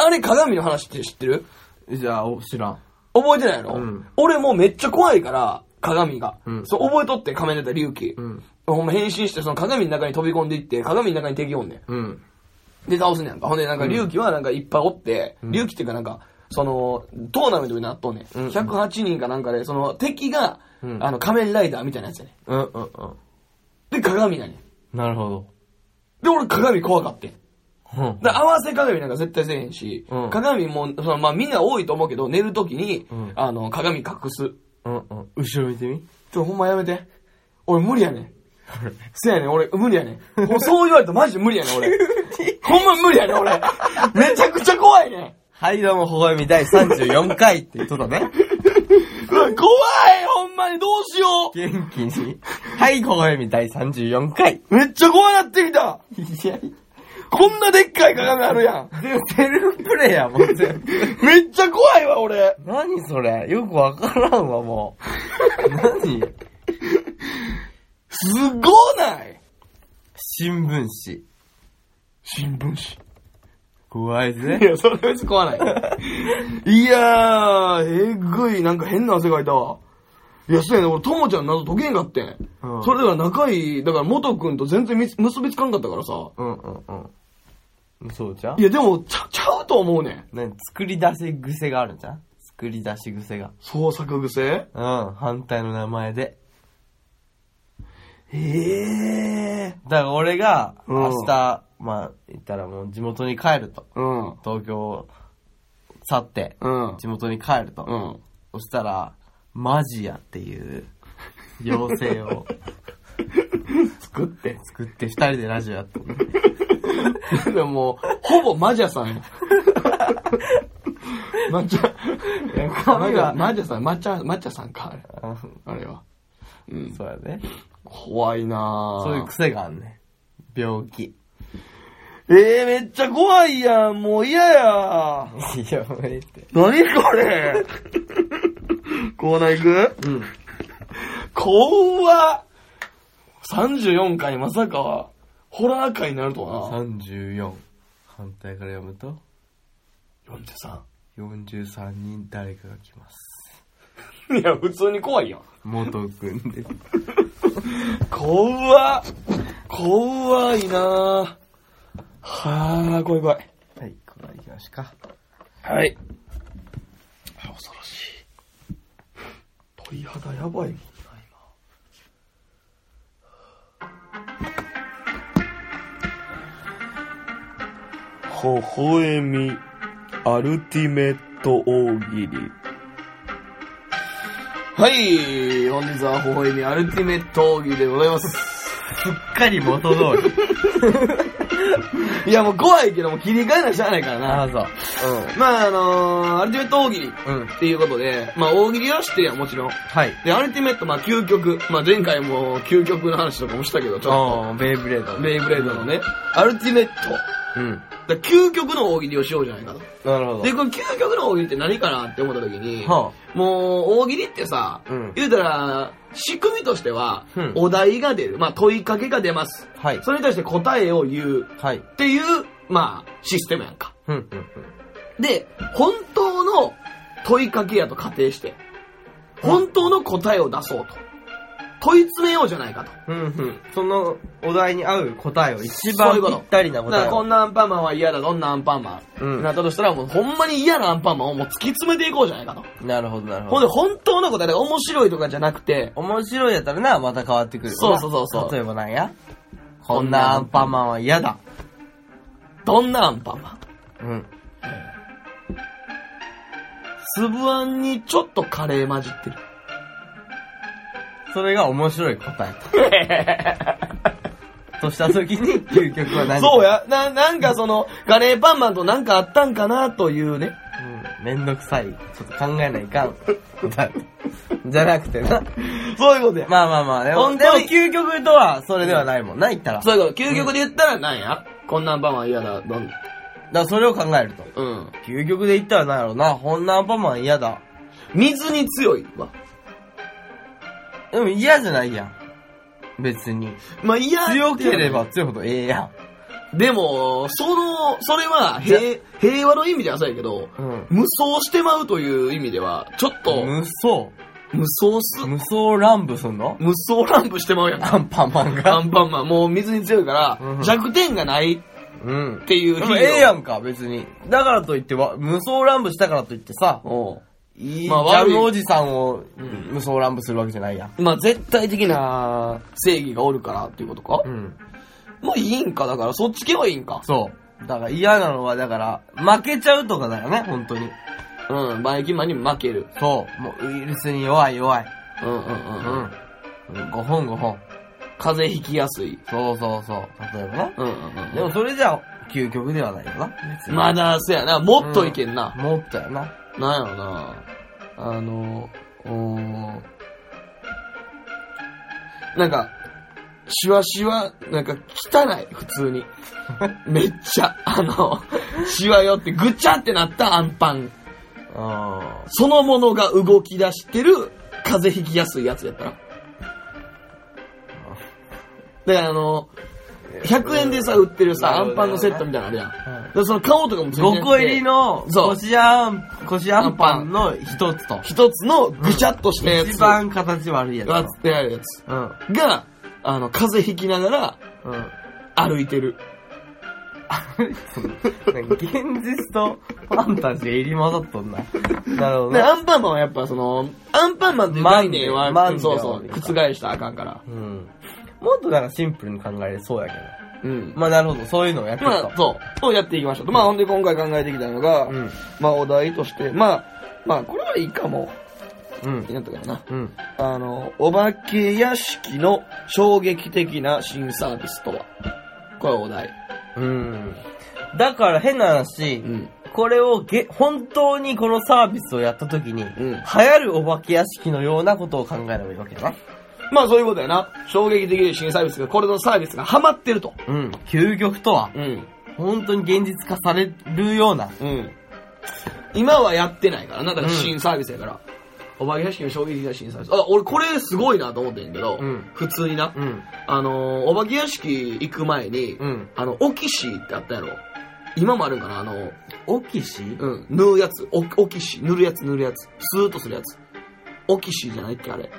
あれ鏡の話って知ってる？うん。じゃあ、お知らん。覚えてないやろ、うん俺もうめっちゃ怖いから、鏡が。うんそう覚えとって仮面ライダー龍騎。うん。ほんま変身してその鏡の中に飛び込んでいって、鏡の中に敵おんねうん。ん。で倒すねんか。ほんでなんか龍騎はなんかいっぱいおって、ん龍騎っていうかなんか、その、トーナメントになっとんねん。うん108人かなんかで、その敵が、うんあの仮面ライダーみたいなやつやねん。うんうんうん。で、鏡なんねん。なるほど。で、俺鏡怖かってん。うん。だ合わせ鏡なんか絶対せえへんし、うん鏡も、そのまあみんな多いと思うけど、寝るときに、うんあの、鏡隠す。うんうん。後ろ見てみちょ、ほんまやめて。俺無理やねん。せやねん、俺無理やねん。もうそう言われたらマジで無理やねん、俺。ほんま無理やねん、俺。めちゃくちゃ怖いねん。はい、どうも、ほほえみ第34回って言っとったね。うわ怖いほんまにどうしよ元気に。はい、ほほえみ第34回。うめっちゃ怖なってきたいや、こんなでっかい鏡あるやん。セルフプレイやもん、全部。めっちゃ怖いわ、俺。何それ？よくわからんわ、もう。何？すごない新聞紙。新聞紙？い怖いぜ。や、それ別に怖ない。いやー、えぐい、なんか変な汗かいたわ。いや、そうやね、俺、ともちゃん謎解けんかってん。うんそれだから仲いい、だから元くんと全然み結びつかんかったからさ。うんうんうん。そうじゃんいや、でも、ちゃ、ちゃうと思うねん。何？作り出し癖があるんじゃん作り出し癖が。創作癖？うん、反対の名前で。ええだから俺が、うん明日、まあ、言ったらもう地元に帰ると。うん。東京を去って、うん。地元に帰ると。うん。そしたら、マジヤっていう、妖精を 作って。作って二人でラジオやってる。でももう、ほぼマジャさんや。マジャ、マジャ、マジャさん、マチャ、マチャさんか、あれ。ああれは。うん。そうやね。怖いなぁ。そういう癖があんね。病気。ええめっちゃ怖いやん。もう嫌や。いや、もうええって。何これ。コーナー行く？うん。怖っ。34回まさか、ホラー回になるとはな。34。反対から読むと、43。43人誰かが来ます。いや、普通に怖いやん。元くんです。怖っ。怖いなぁ。はぁ、怖い怖い。はい、これ行きましか。はい。恐ろしい。鳥肌やばいもんな、今。微笑み、アルティメット大喜利。はい、本日は微笑み、アルティメット大喜利でございます。すっかり元通り。いや、もう怖いけども切り替えなしゃあないからな。ああ、そう。まあ、あのー、アルティメット大喜利うん。うん。っていうことで、まあ、大喜利は知ってるやん、もちろん。はい。で、アルティメット、まあ、究極。まあ、前回も究極の話とかもしたけど、ちょっああ、ベイブレード。と。ベイブレードのね、アルティメット。うん。だから究極の大喜利をしようじゃないかと。なるほど。で、この究極の大喜利って何かなって思った時に、はもう、大喜利ってさ、うん言うたら、仕組みとしては、うんお題が出る。まあ、問いかけが出ます。あ、はい。それに対して答えを言うはい。っていう、まあ、システムやんか。うん、うん、で、本当の問いかけやと仮定して、本当の答えを出そうと。問い詰めようじゃないかと。うん。うん、うん。そのお題に合う答えを一そういうこと番ぴったりなだ答えを。こんなアンパンマンは嫌だ、どんなアンパンマン。うんなったとしたら、もうほんまに嫌なアンパンマンをもう突き詰めていこうじゃないかと。なるほど、なるほんで、ほど。本当の答えが面白いとかじゃなくて、面白いやったらな、また変わってくる。そうそうそうそう例えばなんや？こんなアンパンマンは嫌だ。どんなアンパンマン？うん。粒あんにちょっとカレー混じってる。それが面白い答え。とした時に、究極は何そうや。な、なんかその、カレーパンマンとなんかあったんかなというね。うん。めんどくさい。ちょっと考えないかん。答え じゃなくてな。そういうことや。まあまあまあ、でも、本当にでも究極とはそれではないもんな、言ったら。だかそういうこと。究極で言ったらなんや、こんなアンパンマン嫌だ、どん、らそれを考えると。うん。究極で言ったらなんやろうな、こんなアンパンマン嫌だ。水に強いわ。でも嫌じゃないやん。別に。まあ嫌強ければ強いほどええやでも、その、それは平、平和の意味ではそうやけど、ん。うん。無双してまうという意味では、ちょっと、無双無双す、無双乱舞すんの？無双乱舞してまうやん。アンパンマンアが。ンパンマン、もう水に強いから、うん弱点がないっうん。ていうええやんか、別に。だからといっては、無双乱舞したからといってさ、おういい、まあ悪いムおじさんをうん無双乱舞するわけじゃないやん。まあ絶対的な正義がおるからっていうことか、うん。まあいいんか、だからそっち系はいいんか。そう。だから嫌なのは、だから、負けちゃうとかだよね、本当に。うん、バイキンマンに負ける。そう。もうウイルスに弱い弱い。うんうんうん。ううん、ん。5本5本。風邪ひきやすい。そうそうそう。例えばな。うんうんうん。でもそれじゃ、究極ではないよな。別にまだ、そやな、もっといけんな。もっとやな。なんやろな。あの。なんか、シワシワ、なんか汚い、普通に。めっちゃ、あの、シワよってぐちゃってなったアンパン。あそのものが動き出してる、風邪ひきやすいやつやったら。だからあの、100円でさ、売ってるさ、アンパンのセットみたいなのあるやん。だからその顔とかもついてなくて5個入りの、そうこしあん、こしあんパンの一つと。一つのぐちゃっとしたやつ。一番形悪いやつ。わってあるやつ。うん。が、あの、風邪ひきながらうん。歩いてる。現実とファンタジー入り混ざっとんな。なるほどで、ね。アンパンマンはやっぱその、アンパンマンって概念は、マンデそうそう、覆したらあかんから。うん。もっとなんかシンプルに考えれそうやけど。うん。まあなるほど、そういうのをやってたまあ、。そう。そうやっていきましょう。まあ、ほんで今回考えてきたのが、うん。まあ、お題として、まあ、まあ、これはいいかも。うんいい。なったかな。うん。あの、お化け屋敷の衝撃的な新サービスとは？これはお題。うん。だから変な話、うん。これをげ、本当にこのサービスをやった時に、うん。流行るお化け屋敷のようなことを考えればいいわけだな。まあ、そういうことやな。衝撃的な新サービスが、これのサービスがハマってると。うん。究極とは、うん。本当に現実化されるような。うん。今はやってないからな。だからうん新サービスやから。お化け屋敷の衝撃的な新サービス。あ、俺これすごいなと思ってんけど、うん普通にな。うん。あのー、お化け屋敷行く前に、うん。あの、オキシーってあったやろ。今もあるんかなあの、オキシうん、塗るやつ。お、オキシ、塗るやつ、塗るやつ。スーッとするやつ。オキシじゃないっけ、あれ。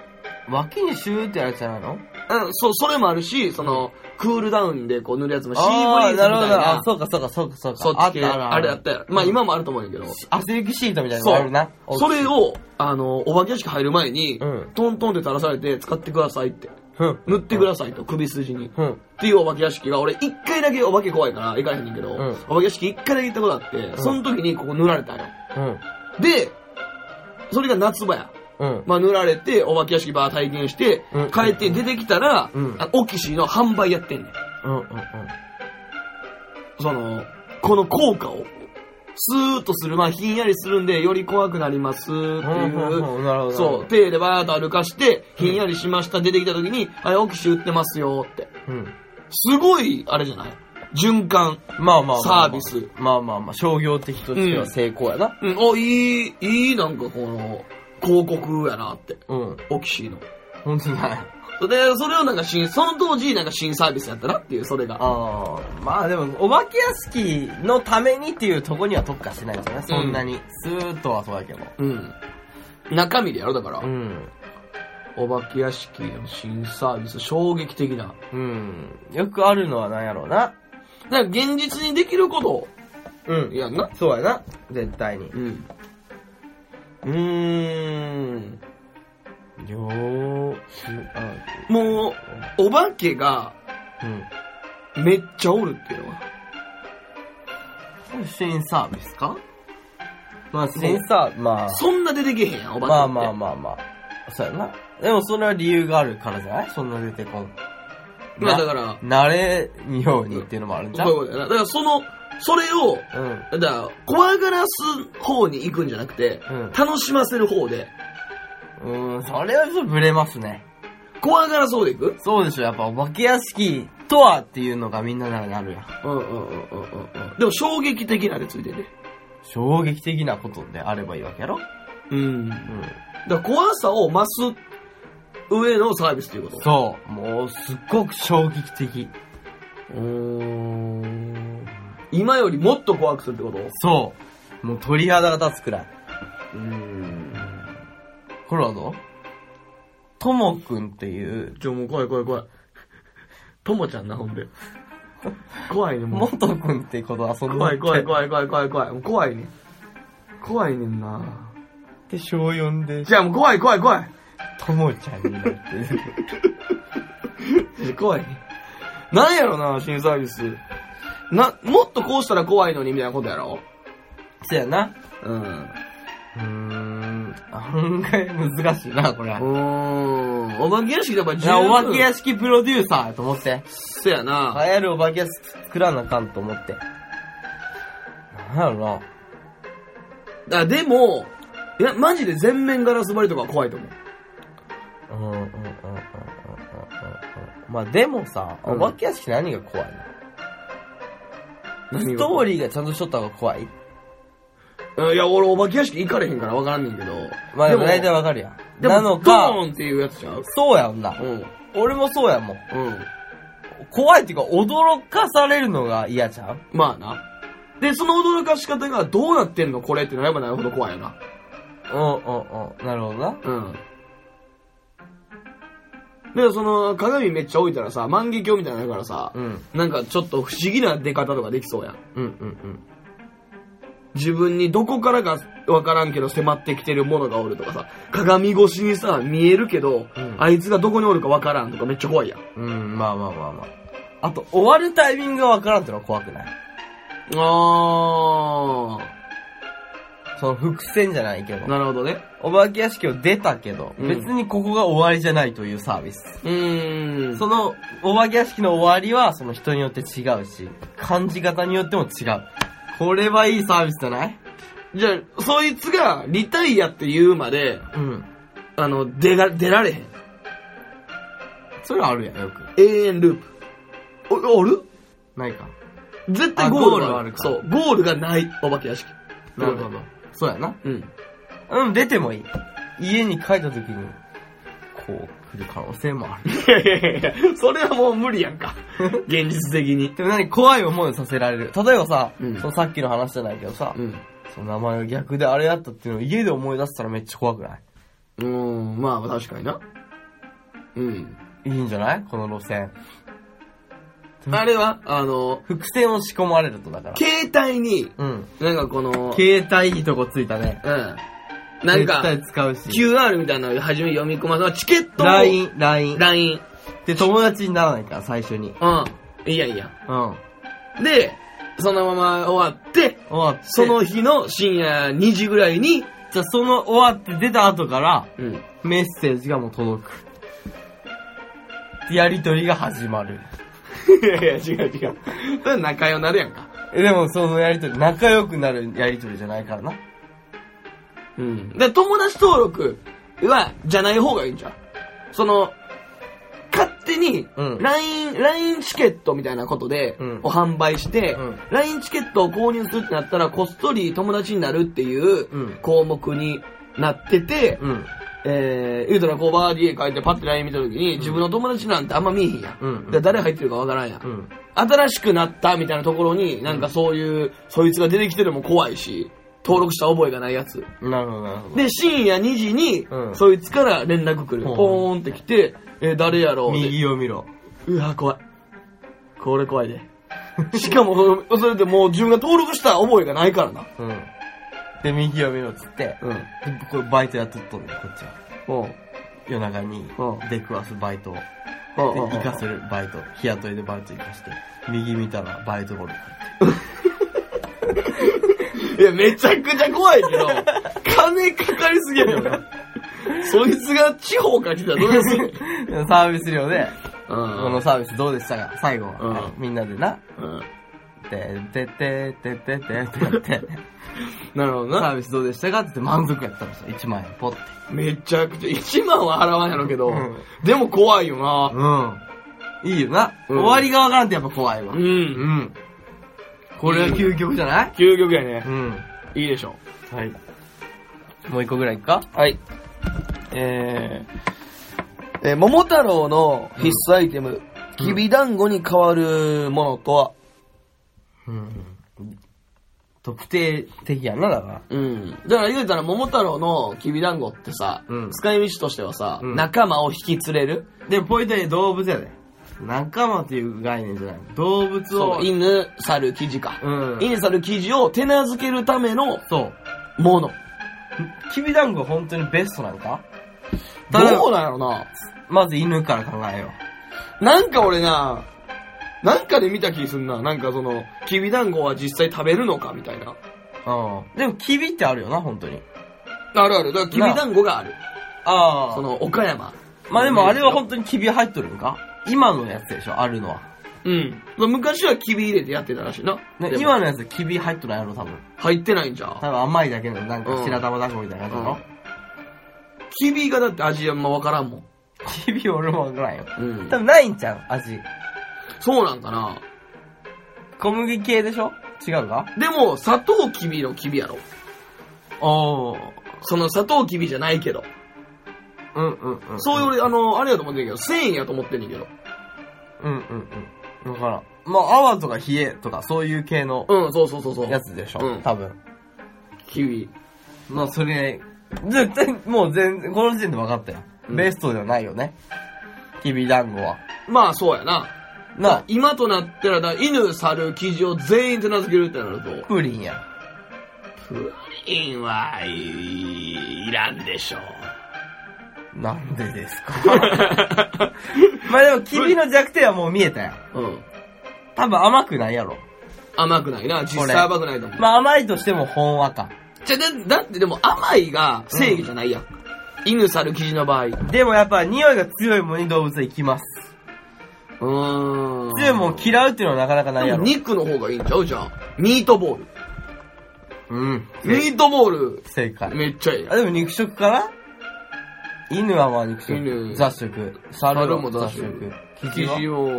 脇にシューってやるやつじゃないの？うん、そう、それもあるし、その、クールダウンでこう塗るやつもシーブリあーーズみたいな。あ、そうかそうかそうかそうか。そっち系、あれあったやろ。まあ今もあると思うんやけど。汗拭きシートみたいなのそうがあるな。それを、あの、お化け屋敷入る前に、うんトントンって垂らされて使ってくださいって。うん。塗ってくださいと、首筋に。うん。っていうお化け屋敷が、俺一回だけお化け怖いから行かれへんねんけど、んお化け屋敷一回だけ行ったことあって、その時にここ塗られたんよ。うん。で、それが夏場や。うん。まあ塗られて、お化け屋敷ばー体験してうん、帰って出てきたら、うんあオキシの販売やってんねん。うん。うん。その、この効果を、スーッとする、まあひんやりするんで、より怖くなりますっていう。そう、手でバーッと歩かして、ひんやりしました、出てきた時に、あれ、オキシ売ってますよって。うん。すごい、あれじゃない？循環。まあまあ。サービス。まあまあまあ、商業的としては成功やな。うん、お、いい、いい、なんかこの、広告やなって。うん。オキシーの。本当だね。で、それをなんか新、その当時なんか新サービスやったなっていう、それが。ああ、まあでも、お化け屋敷のためにっていうとこには特化してないんじゃないそんなに。スーッとはそうだけど。うん。中身でやろ、だから。うん。お化け屋敷の新サービス、衝撃的な。うん。よくあるのは何やろうな。だから現実にできることうん。やんな。そうやな。絶対に。うん。うーん。よあ、もう、お化けがうん。めっちゃおるっていうのは。新サービスか？まあ、新サー、まあ、そんな出てけへんやん、お化け。まあまあまあまあ。そうやな。でもそれは理由があるからじゃない？そんな出てこん。まあだから、慣れんようにっていうのもあるんじゃん。だからその、それを、うん。だから、怖がらす方に行くんじゃなくて、うん楽しませる方で、うん、それはちょっとブレますね。怖がらそうで行く？そうでしょ、やっぱお化け屋敷とはっていうのがみんなならにあるやん。うんうんうんうんうんうん。でも衝撃的なでついてる。衝撃的なことであればいいわけやろ？うん。うん。だから怖さを増す上のサービスっていうこと。そう。もう、すっごく衝撃的。うーん。今よりもっと怖くするってこと？そう。もう鳥肌が立つくらい。うん。これはどう？ともくんっていう、ちょ、もう怖い怖い怖い。ともちゃんな、ほんで。怖いね、ももう。とくんってこと遊んで怖い怖い怖い怖い怖い怖い。もう怖いね。怖いねんな。って小4で、じゃあもう怖い怖い怖い。ともちゃんになってる。怖いね。なんやろな、新サービス。な、もっとこうしたら怖いのにみたいなことやろ？そうやな。うん。うーん。案外難しいな、これ。うーん。お化け屋敷だから十。お化け屋敷プロデューサーと思って。そうやな。流行るお化け屋敷作らなあかんと思って。なんやろな。だでも、いや、マジで全面ガラス張りとか怖いと思う。うんうんうんうんうんうんうん。まあでもさ、お化け屋敷何が怖いの、うんストーリーがちゃんとしとった方が怖い？うんいや、俺お化け屋敷行かれへんから分からんねんけど。まあでも大体わかるやん。でもなのドか、ーンっていうやつちゃう？そうやんな。うん。俺もそうやもん。うん。怖いっていうか、驚かされるのが嫌じゃんまあな。で、その驚かし方がどうなってんのこれってなればなるほど怖いよな。うんうんうん。なるほどな。うん。で、その、鏡めっちゃ置いたらさ、万華鏡みたいになるからさ、うん。なんかちょっと不思議な出方とかできそうやん。うんうんうん。自分にどこからかわからんけど迫ってきてるものがおるとかさ、鏡越しにさ、見えるけど、うんあいつがどこにおるかわからんとかめっちゃ怖いやん。うん、まあまあまあまあ。あと、終わるタイミングがわからんってのは怖くない？あその伏線じゃないけどー。。なるほどね。お化け屋敷を出たけど、うん別にここが終わりじゃないというサービス。うーん。その、お化け屋敷の終わりは、その人によって違うし、感じ方によっても違う。これはいいサービスじゃない？じゃあ、そいつがリタイアって言うまで、うん。あの、出が、出られへん。それはあるやん、よく。永遠ループ。お、ある？ないか。絶対ゴールがあゴールはあるかそう、ゴールがない、お化け屋敷。なるほど。そうやな。うん。うん、出てもいい。家に帰った時に、こう来る可能性もある。いやいやいやそれはもう無理やんか。現実的に。でも何怖い思いをさせられる。例えばさ、うんそのさっきの話じゃないけどさ、うん。その名前が逆であれやったっていうのを家で思い出したらめっちゃ怖くない？うん、まあ確かにな。うん。いいんじゃない？この路線。あれは、あの、伏線を仕込まれるとだから。携帯に、うん。なんかこの、携帯いいとこついたね。うん。なんか、絶対使うし。QR みたいなのを初め読み込ませチケットを LINE、LINE。LINE。で、友達にならないから、最初に。うん。いいやいいや。うん。で、そのまま終わって、終わって。その日の深夜2時ぐらいに、じゃあその終わって出た後から、うん。メッセージがもう届く。やりとりが始まる。いやいや、違う違う。それ仲良なるやんか。え、でもそのやりとり、仲良くなるやりとりじゃないからな。うん。で、友達登録は、じゃない方がいいんじゃん。その、勝手にう、ん LINE、LINE チケットみたいなことでうん、を販売してうん、LINE チケットを購入するってなったら、こっそり友達になるっていううん項目になってて、うん。えー、言うたらこうバーディー書いてパッて LINE 見た時に、自分の友達なんてあんま見えへんやん。うんで誰入ってるかわからんやん。うん。新しくなったみたいなところに、なんかそういう、そいつが出てきてるのも怖いし、登録した覚えがないやつ。なるほど、なるほど。で、深夜2時に、うんそいつから連絡来る。ポーンって来て、えー誰やろう？で右を見ろ。うわ、怖い。これ怖いで。しかもそれ、それでもう自分が登録した覚えがないからな。うん。で、右を見ろっつって、うん。でこれバイトやっとっとんねん、こっちは。も夜中にうん出くわすバイトを。う、で、うん行かせるバイト。日雇いでバイト行かして。右見たらバイトゴルフ。いや、めちゃくちゃ怖いけど、金かかりすぎやよな。そいつが地方から来たらどうする？サービス料で、うん。このサービスどうでしたか？最後、うんはいみんなでな、うん。てててててててってやって、なるほどな。サービスどうでしたかって言って満足やったんですよ。1万円、ポッて。めちゃくちゃ、1万は払わんやろうけど、うんでも怖いよな。うん。いいよな。うん終わりがわからんってやっぱ怖いわ。う。うんん。これは究極じゃない？究極やねう。ん。いいでしょはい。もう一個ぐらいいくか？う。はい。えー、えー桃太郎の必須アイテム、きびだんごに変わるものとは、うん。特定的やんな、だから。うん。だから言うたら桃太郎のきびだんごってさ、うん使い道としてはさ、うん仲間を引き連れる？でもポイントは動物やで。仲間という概念じゃない。動物を。そう、犬、猿、生地か。うん。犬、猿、生地を手なずけるためのそう。もの。きびだんご本当にベストなんか？どうなんやろな。まず犬から考えよなんか俺な、なんかで見た気すんな。なんかその、きびだんごは実際食べるのかみたいな。う。うん。でも、きびってあるよな、本当に。あるある。だからきびだんごがある。あその、岡山。まあでもあれは本当にきび入っとるんか？今のやつでしょ、あるのは。うん。昔はきび入れてやってたらしいな。ね今のやつきび入っとるんやろ、多分。入ってないんじゃん。多分甘いだけの、なんかうん白玉団子みたいなやつだろ。きびがだって味あんまわからんもん。きび俺もわからんよ。うん多。分ないんちゃう？味。そうなんかな。小麦系でしょ？違うか？でも、砂糖きびのきびやろ。おー。その砂糖きびじゃないけど。うんうんうん。そういう俺、あの、あれやと思ってんけど、繊維やと思ってんねんけど。うんうんうん。わからん。まあ、泡とか冷えとかそういう系のうん、そうそうそうそう。やつでしょ、うん多分。きび。まあ、それ、絶対、もう全然、この時点で分かったよ。うんベストではないよね。きびだんごは。まあ、そうやな。な、今となったらだ、犬、猿、生地を全員手なずけるってなると、プリンや。プリンはい、いらんでしょう。なんでですか？まあでも、きびの弱点はもう見えたよ。うん。多分甘くないやろ。甘くないな。実際甘くないと思う。まあ甘いとしてもほんわか。じゃ、だ、だってでも甘いが正義じゃないやん。犬、猿、生地の場合。うでもやっぱ匂いが強いものに動物は行きます。ーん。強いもん嫌うっていうのはなかなかないやろ。肉の方がいいんちゃうじゃん。ミートボール。うん。ミートボール、正解。めっちゃいい。あ、でも肉食かな？犬はまあ肉食。犬雑食。猿猿も雑食食。生生地は？地も、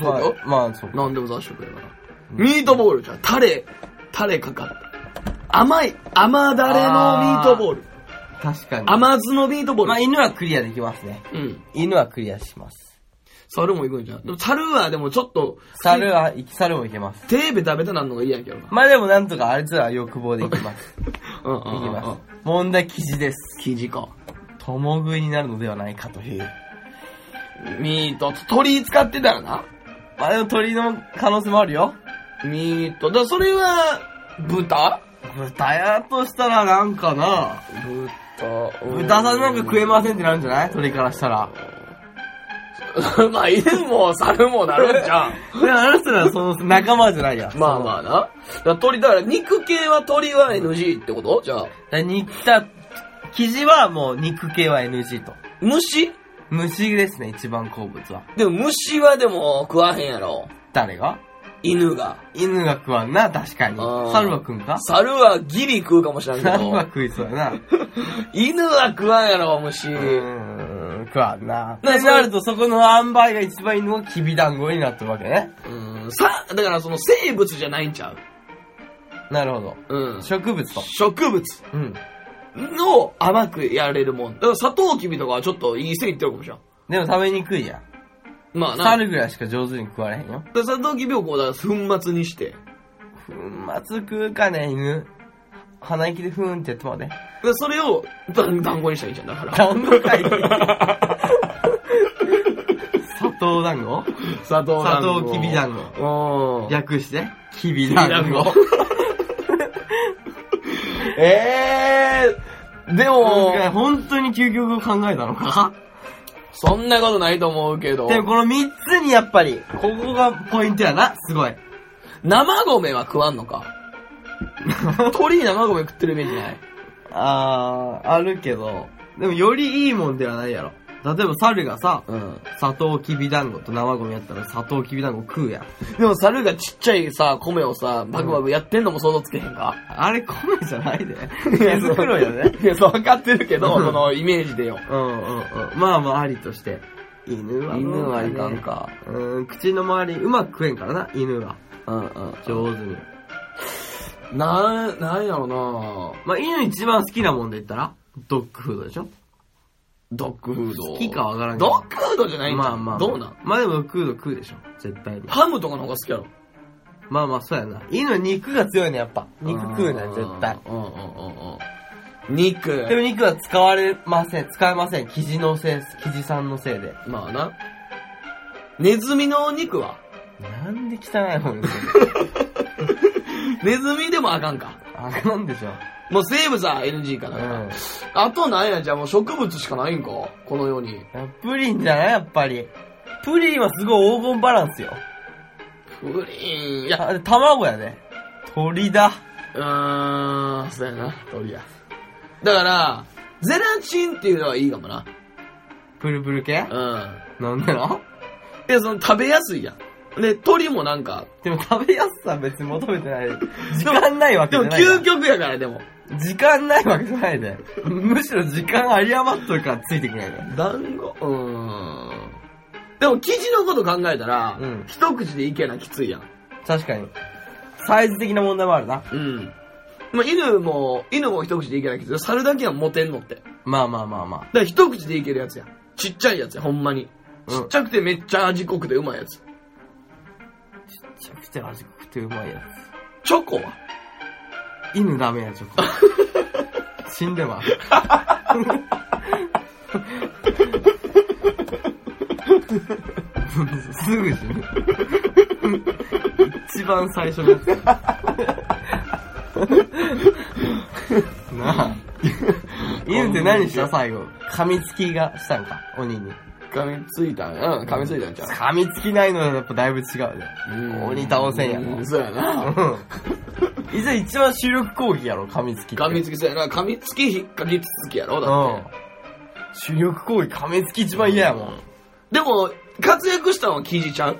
そうだよ。まあ、まあ、そうか。なんでも雑食やから。ミートボールじゃん。タレ、タレかかった。甘い、甘だれのミートボール。確かに。甘酢のミートボール。まあ、犬はクリアできますね。うん。犬はクリアします。猿も行くんじゃん。でも猿はでもちょっと、猿は、猿もいけます。手ベタベタなんのが嫌やけどな。まあでもなんとかあいつらは欲望でいきます。うんうんいきます。問題記事です。生地か。共食いになるのではないかという。ミート、鳥使ってたらな。まあでも鳥の可能性もあるよ。ミート。だからそれは、豚？豚やとしたらなんかな。豚。豚さんなんか食えませんってなるんじゃない？鳥からしたら。まあ、犬も猿もなるんじゃん。でもあの人らはその仲間じゃないや。まあまあな。だから鳥、だから肉系は鳥は NG ってこと？じゃあ。あ。肉た、生地はもう肉系は NG と。虫？虫ですね、一番好物は。でも虫はでも食わへんやろ。誰が？犬が。犬が食わんな、確かに。猿は食うんか？猿はギリ食うかもしれんけ猿はど。食いそうやな。犬は食わんやろ、虫。うーん、食わんな。なで、なるとそこの塩梅が一番いいのがきびだんごになってるわけね。うん。さ、だからその生物じゃないんちゃう？なるほど。うん。植物と。植物うん。の甘くやれるもん。だから砂糖きびとかはちょっといい線いってるかもしれん。でも食べにくいやん。まあな。猿ぐらいしか上手に食われへんよ。で砂糖きびをこうだから粉末にして。粉末食うかね、犬。鼻息でふーんってやってもね。でそれを団団子にしたらいいじゃん。だから。団子かい 砂糖団子？砂糖砂糖きび団子。子。うん。略して、きび団子。えー、でも、本当に究極を考えたのかそんなことないと思うけど。でもこの三つにやっぱり、ここがポイントやな、すごい。生米は食わんのか？鳥に生米食ってるイメージない？あー、あるけど、でもよりいいもんではないやろ。例えば猿がさ、うん。砂糖きび団子と生米やったら砂糖きび団子食うやん。でも猿がちっちゃいさ、米をさ、バクバクやってんのも想像つけへんか、あれ米じゃないで。手袋よね。いや、そう分かってるけど、うんそのイメージでよ。うんうんうん。まあまあありとして。犬はね犬はいかんか。うん、口の周りうまく食えんからな、犬は。うんうん。上手に。な、なんやろなまあ犬一番好きなもんで言ったら、ドッグフードでしょ？ドッグフード。好きかわからんけど。ドッグフードじゃないんじゃんまあまあ。どうなん？まあでもドッグフード食うでしょ絶対に。ハムとかの方が好きやろ。まあまあそうやな。犬は肉が強いね、やっぱ。肉食うね、絶対。うんうんうんうん。肉。でも肉は使われません。使えません。生地のせい、生地さんのせいで。まあな。ネズミの肉は？なんで汚いもん ネズミでもあかんか。あかんでしょ。もう生物は NG かな。うん。あとなんやじゃあもう植物しかないんか？この世に。プリンじゃない？やっぱり。プリンはすごい黄金バランスよ。プリン、いや、あ、卵やね。鳥だ。うーん、そうやな、鳥や。だから、ゼラチンっていうのはいいかもな。プルプル系？うん。なんでな？で、その食べやすいやん。で、鳥もなんか、でも食べやすさは別に求めてない。時間ないわけでもじゃないから。究極やからでも。時間ないわけじゃないで。むしろ時間有り余っとるからついてくれないね。団子？うーん。でも生地のこと考えたら、うん一口でいけなきついやん。確かに。サイズ的な問題もあるな。うん。まあ、犬も、犬も一口でいけなきつい。猿だけは持てんのって。だかまあまあまあまあ。ら一口でいけるやつやん。ちっちゃいやつや、ほんまに。うんちっちゃくてめっちゃ味濃くてうまいやつ。めちゃくちゃ味濃くてうまいやチョコは？つ。犬ダメや、ちょっと。死んでます。すぐ死ぬ。一番最初のやつ。なあ。犬って何した最後？噛みつきがしたんか、鬼に。噛みついたんや。うん、噛みついたんちゃう？噛みつきないのはやっぱだいぶ違うね。鬼倒せんやろうそうやな。うん。一番主力攻撃やろ、噛みつき。噛みつきそうやな。噛みつき引っ掛けつきやろ？だうんって。。主力攻撃、噛みつき一番嫌やもん。でも、活躍したのは生地ちゃん？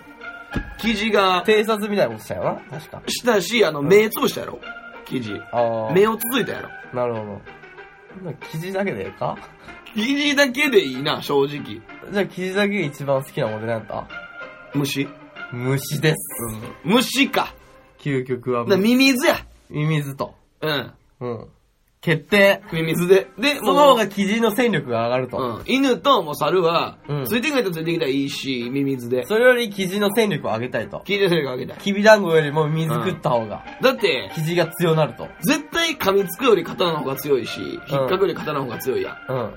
生地が、偵察みたいなことしたよな、確か。したし、あの、目つぶしたやろ？生地。あ目をつついたやろ。なるほど。生地だけでええか？生地だけでいいな、正直。じゃあ生地だけが一番好きなモデルなんやった虫虫です。虫か。究極はだミミズや。ミミズと。うん。うん。決定。ミミズで。で、その方が生地の戦力が上がると。うん。犬ともう猿は、うんついてくれたらついてきたらいいし、ミミズで。それより生地の戦力を上げたいと。聞いてそれがあげたい。きびだんごよりも水食った方が、だって、生地が強なると。絶対噛みつくより刀の方が強いし、引っかくより刀の方が強いやん。うん。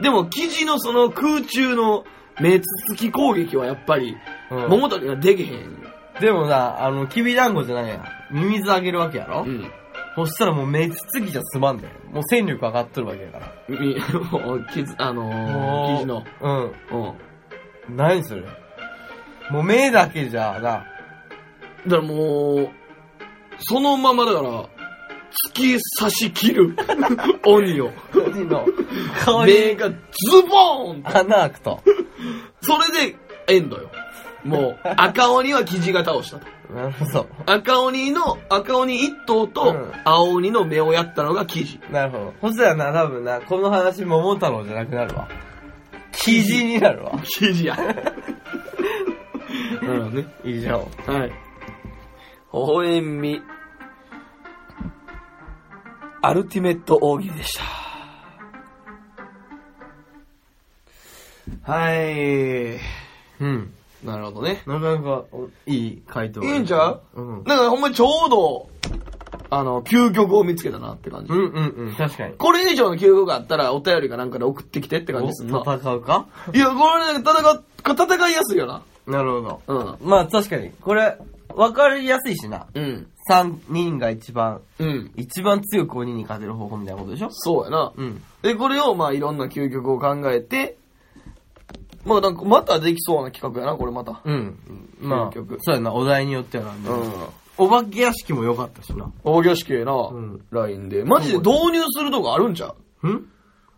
でも、生地のその空中の目つつき攻撃はやっぱり、うん桃太郎にはできへん。でもな、あの、きびだんごじゃないやん。ミミズあげるわけやろ、うん。そしたらもう目つつきじゃ済まんだよ。もう戦力上がっとるわけやから。み、もう、傷、あのー、生地の。うん。うん。何それ？もう目だけじゃな、だからもう、そのままだから、突き刺し切る 鬼を。鬼の顔に目がズボーンと穴開くと。それで、エンドよ。もう、赤鬼は生地が倒したと。なるほど。赤鬼の、赤鬼一頭とうん、青鬼の目をやったのが生地。なるほど。そしたらな、多分な、この話桃太郎じゃなくなるわ。生地になるわ。生地や。うんね。以上。はい。微笑み、アルティメット大喜利でした。はい。うん。なるほどね。なかなか、おいい回答。いいんちゃう？うん。だからほんまにちょうど、あの、究極を見つけたなって感じ。うんうんうん、確かに。これ以上の究極があったらお便りかなんかで送ってきてって感じすんな。戦うか？いや、これね、戦、戦いやすいよな。なるほど。うん。まあ確かに。これ、わかりやすいしな。うん。3人が一番、うん。一番強く鬼に勝てる方法みたいなことでしょ？そうやな。うん。で、これをまあいろんな究極を考えて、まあなんかまたできそうな企画やな、これまた。うん。まあ、結局そうやな、お題によってはなんで。うん。お化け屋敷も良かったしな。大魚式な、ん LINE で。マジで導入するとこあるんちゃう？ん？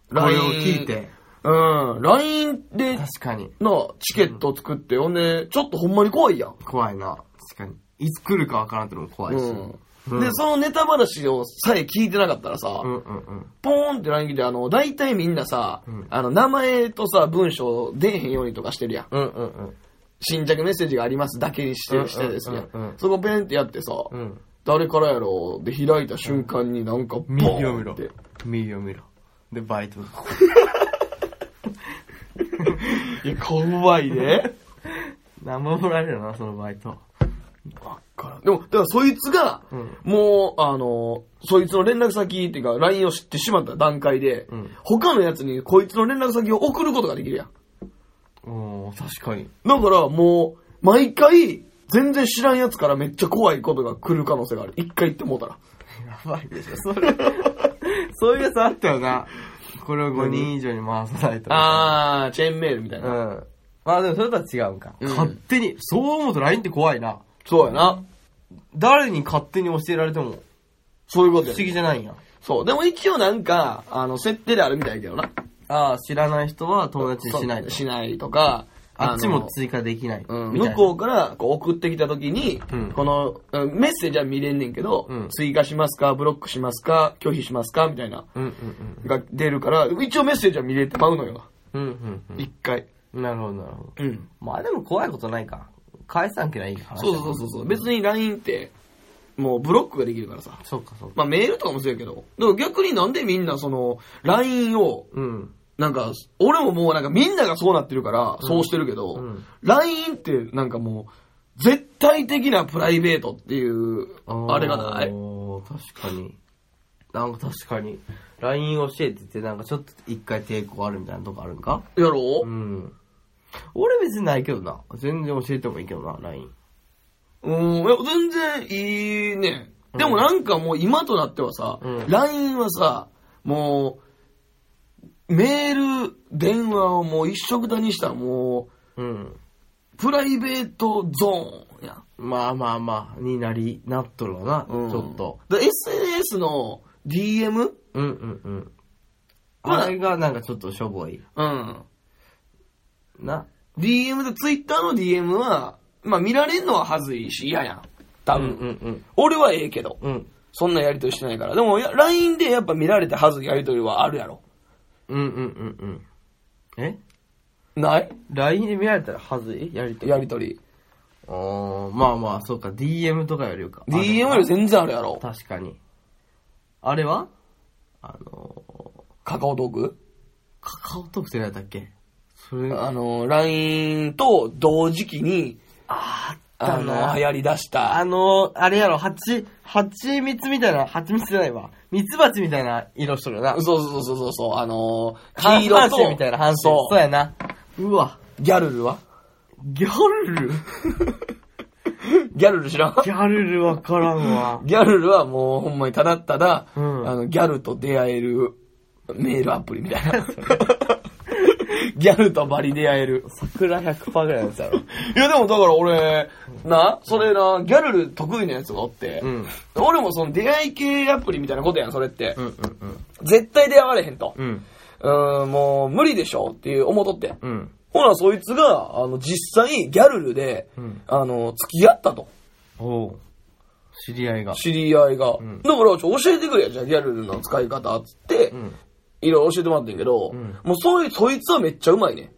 これを聞いて。うん。LINE で、確かに。な、チケット作って、ほんで、ちょっとほんまに怖いやん。怖いな。確かに。いつ来るかわからんってのも怖いし。うん。うんで、そのネタ話をさえ聞いてなかったらさ、うんうんうん。ポーンって LINE 来て、あの、大体みんなさ、うんあの、名前とさ、文章出えへんようにとかしてるやん。うんうんうん。新着メッセージがありますだけにして、してですねうんうんうん。そこペンってやってさ、うん。誰からやろうで開いた瞬間になんか、ボ右を見ろーンって。。右を見ろ。で、バイト。いや、怖いね。何ももらえるよな、そのバイト。わからんでも、だからそいつが、うんもう、あの、そいつの連絡先っていうか、LINE を知ってしまった段階で、うん他のやつにこいつの連絡先を送ることができるやん。おー、確かに。だからもう、毎回、全然知らんやつからめっちゃ怖いことが来る可能性がある。一回言ってもうたら。やばいでしょ、それ。そういうやつあったよな。これを5人以上に回さないと。あー、チェーンメールみたいうな。ん。まあでもそれとは違うんか。うん勝手に、そう思うと LINE って怖いな。そうやな。誰に勝手に教えられても不思そういうことや。議じゃないんや。そう。でも一応なんか、あの、設定であるみたいやけどな。ああ、知らない人は友達にしないと。しないとか、あっちのも追加できない。うん、みたいな向こうからこう送ってきた時に、うんこの、うんメッセージは見れんねんけど、うん追加しますか、ブロックしますか、拒否しますか、みたいな、うんうんが出るから、一応メッセージは見れてまうのよ。うん。うんうん一回。うん。なるほど、なるほど。うん。まあでも怖いことないか。返さんけりゃいい話そうそうそうそう。別に LINE って、もうブロックができるからさ。そうか、そうか。まあメールとかもそうやけど。でも逆になんでみんなその、LINE を、うん。なんか、俺ももうなんかみんながそうなってるから、そうしてるけど、うん LINE ってなんかもう、絶対的なプライベートっていう、あれがない？確かに。なんか確かに。LINE 教えててなんかちょっと一回抵抗あるみたいなとこあるんか？やろう？うん。俺別にないけどな。全然教えてもいいけどな、LINE。うん、いや全然いいね。でもなんかもう今となってはさ、うん LINE はさ、もう、メール、電話をもう一色たにしたらもうん。う、プライベートゾーンやん。まあまあまあ、になり、なっとるわな、うんちょっと。で SNS の DM? うんうんうん。れがなんかちょっとしょぼい。うん。な。DM で、Twitter の DM は、まあ見られるのははずいし嫌やん。多分。うんうん俺はええけど。うん。うん。そんなやりとりしてないから。でも、や LINE でやっぱ見られてはずいやりとりはあるやろ。うんうんうんうん。え？ない ?LINE で見られたらはずい？やりとり？やりとり。あーまあまあ、そうか。DM とかよりか。DM より全然あるやろ。確かに。あれは？あのカカオトーク？ー、カカオトークって何だっけそれ、あの、LINE と同時期に、ああの、流行り出した。あのー、あれやろ、蜂、蜂蜜みたいな、蜂蜜じゃないわ。蜜蜂みたいな色しとるよな。そうそうそうそうそう、あの、半黄色と、みたいな半身。そうそうやな。うわ。ギャルルは？ギャルル？ギャルル知らん？ギャルルわからんわ。ギャルルはもうほんまにただただ、うんあの、ギャルと出会えるメールアプリみたいな。ギャルとバリ出会える。桜100%ぐらいのやつやろ。いやでもだから俺、な、それな、ギャルル得意なやつがおって、うん。俺もその出会い系アプリみたいなことやん、それって。うんうん絶対出会われへんと。うん。うーん、もう無理でしょっていう思っとってん。うん。ほら、そいつが、あの、実際ギャルルで、うん。あの、付き合ったと。おう知り合いが。知り合いが。んだから、教えてくれや、じゃあ、ギャルルの使い方、つって、うん。いろいろ教えてもらってんけど、うんもうそい、そいつはめっちゃうまいね。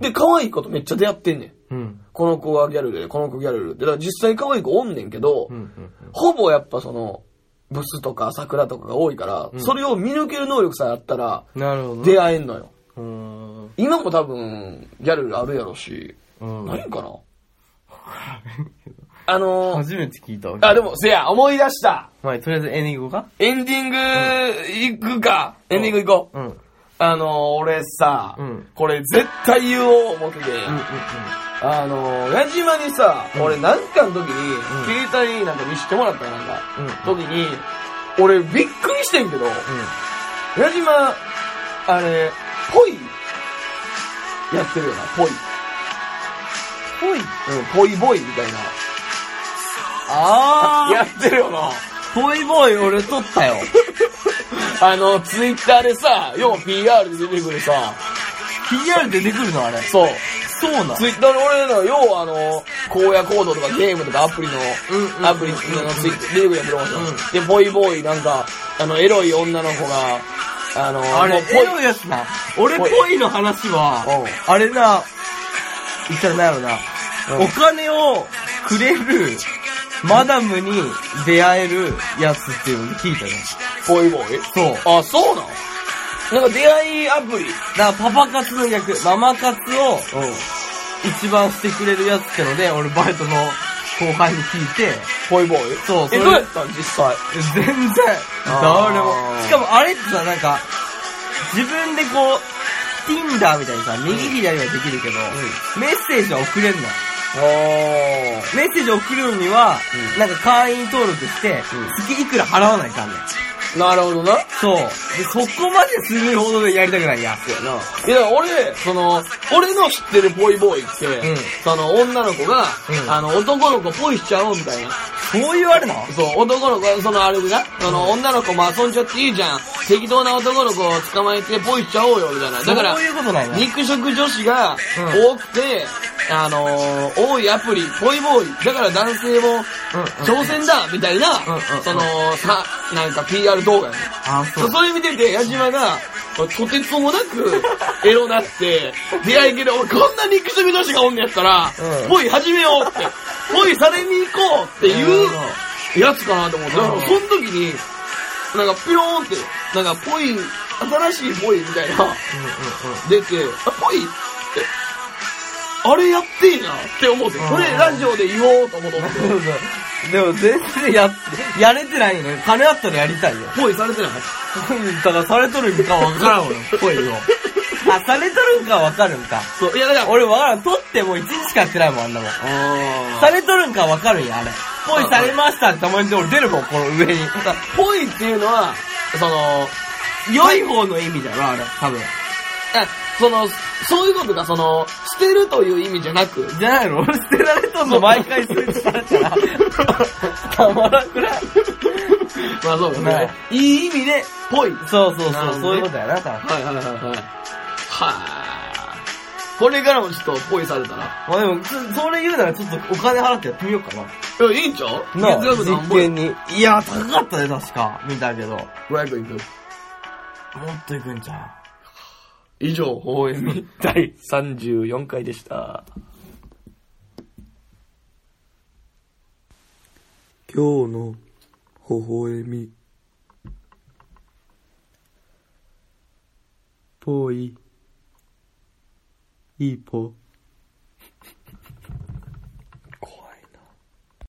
で、可愛い子とめっちゃ出会ってんねん。うん。この子はギャルルで、この子ギャルルで。だから実際可愛い子おんねんけど。ほぼやっぱその、ブスとか桜とかが多いから、それを見抜ける能力さえあったら。出会えんのよ。今も多分、ギャルルあるやろし、うん。ないんかな？あのー、初めて聞いたわ。あ、でも、せや、思い出した。まあ、とりあえずエンディングかエンディング、行くか。エンディング行こう。うん。うん。あのー、俺さ、うんこれ絶対言おう思ってて、うん。あのー、矢島にさ、俺なんかの時に、携帯なんか見せてもらったかなんか、うん。時に、俺びっくりしてんけど、矢島、あれ、ぽい、やってるよな、ぽい。ぽい。うん、ぽいボーイみたいな。あーやってるよな。ぽいボーイ俺撮ったよ。あの、ツイッターでさ、要は PR で出てくるさ、PR 出てくるのあれ。そう。そうなんツイッターで俺の、要はあの、荒野コードとかゲームとかアプリの、うんうんアプリのツイ出てくるやん、プロモーション。で、ボイボーイなんか、あの、エロい女の子が、あの、あれ、もうぽいエロいやつな。俺ぽいの話はうん、あれな、言ったらなんやろな。うんお金をくれる、マダムに出会えるやつっていうのを聞いたよ。ボイボーイ？そう。あ、そうなの？なんか出会いアプリ？だからパパ活の逆、ママ活をうん。一番してくれるやつってので、俺バイトの後輩に聞いて、ボイボーイ？そうそれえ、どうやったん？実際。全然、あー誰も。しかもあれってさ、なんか、自分でこう、Tinder みたいにさ、右左はできるけど、メッセージは送れんの。おー。メッセージ送るのには、うんなんか会員登録して、月いくら払わないかんねん。なるほどな。そう。で、そこまでするほどでやりたくないや。いや、だから俺、その、俺の知ってるボイボーイって、うんその女の子が、うんあの、男の子ポイしちゃおうみたいな。そういうあれなの？そう、男の子、そのあれでな、その女の子も遊んじゃっていいじゃん。適当な男の子を捕まえてポイしちゃおうよ、みたいな。だからそう、いうことないな。肉食女子がうん多くて、あのー、多いアプリ、ポイボーイ。だから男性も挑戦だみたいなその、さ、なんか PR 動画。やねあ、そ。そううそれ見てて、矢島が、とてつもなく、エロなって、出会い系で、俺こんな肉食女子がおんねやったらうん、ポイ始めようって、ポイされに行こうっていうやつかなと思って、だからその時に、なんかピローンって、なんかポイ、新しいポイみたいな、出て、あ、ポイって、あれやってんやって思って、それラジオで言おうと思って、でも全然やって、やれてないよね。金あったらやりたいよ。ポイされてない？だからされとるんかわからんわよ、声を。あ、されとるんかわかるんか。そう、いやだから、俺わからん。取ってもう一日しかやってないもん、あんなもん。あされとるんかわかるんや、あれ。ポイされましたってたまに俺出るもん、この上に。ーポイっていうのは、その、良い方の意味だろ、あれ。多分。あその、そういうことか、その、捨てるという意味じゃなく、じゃないの？俺捨てられとんの？毎回通知されたら。たまらんくらい。まあそうだはね。いい意味で、ぽい。そうそうそう、なるほどねそういうことやな、多分。はいはいはいはい。はあ。これからもちょっとポイされたら。まあでも、そそれ言うならちょっとお金払ってやってみようかな。いや、いいんちゃう？なあ月額何実本験に。いや、高かったね、確か。見たけど。も ?500 いく？っといくんじゃん。以上、応援み 第34回でした。今日の微笑み。ぽい、いいぽ。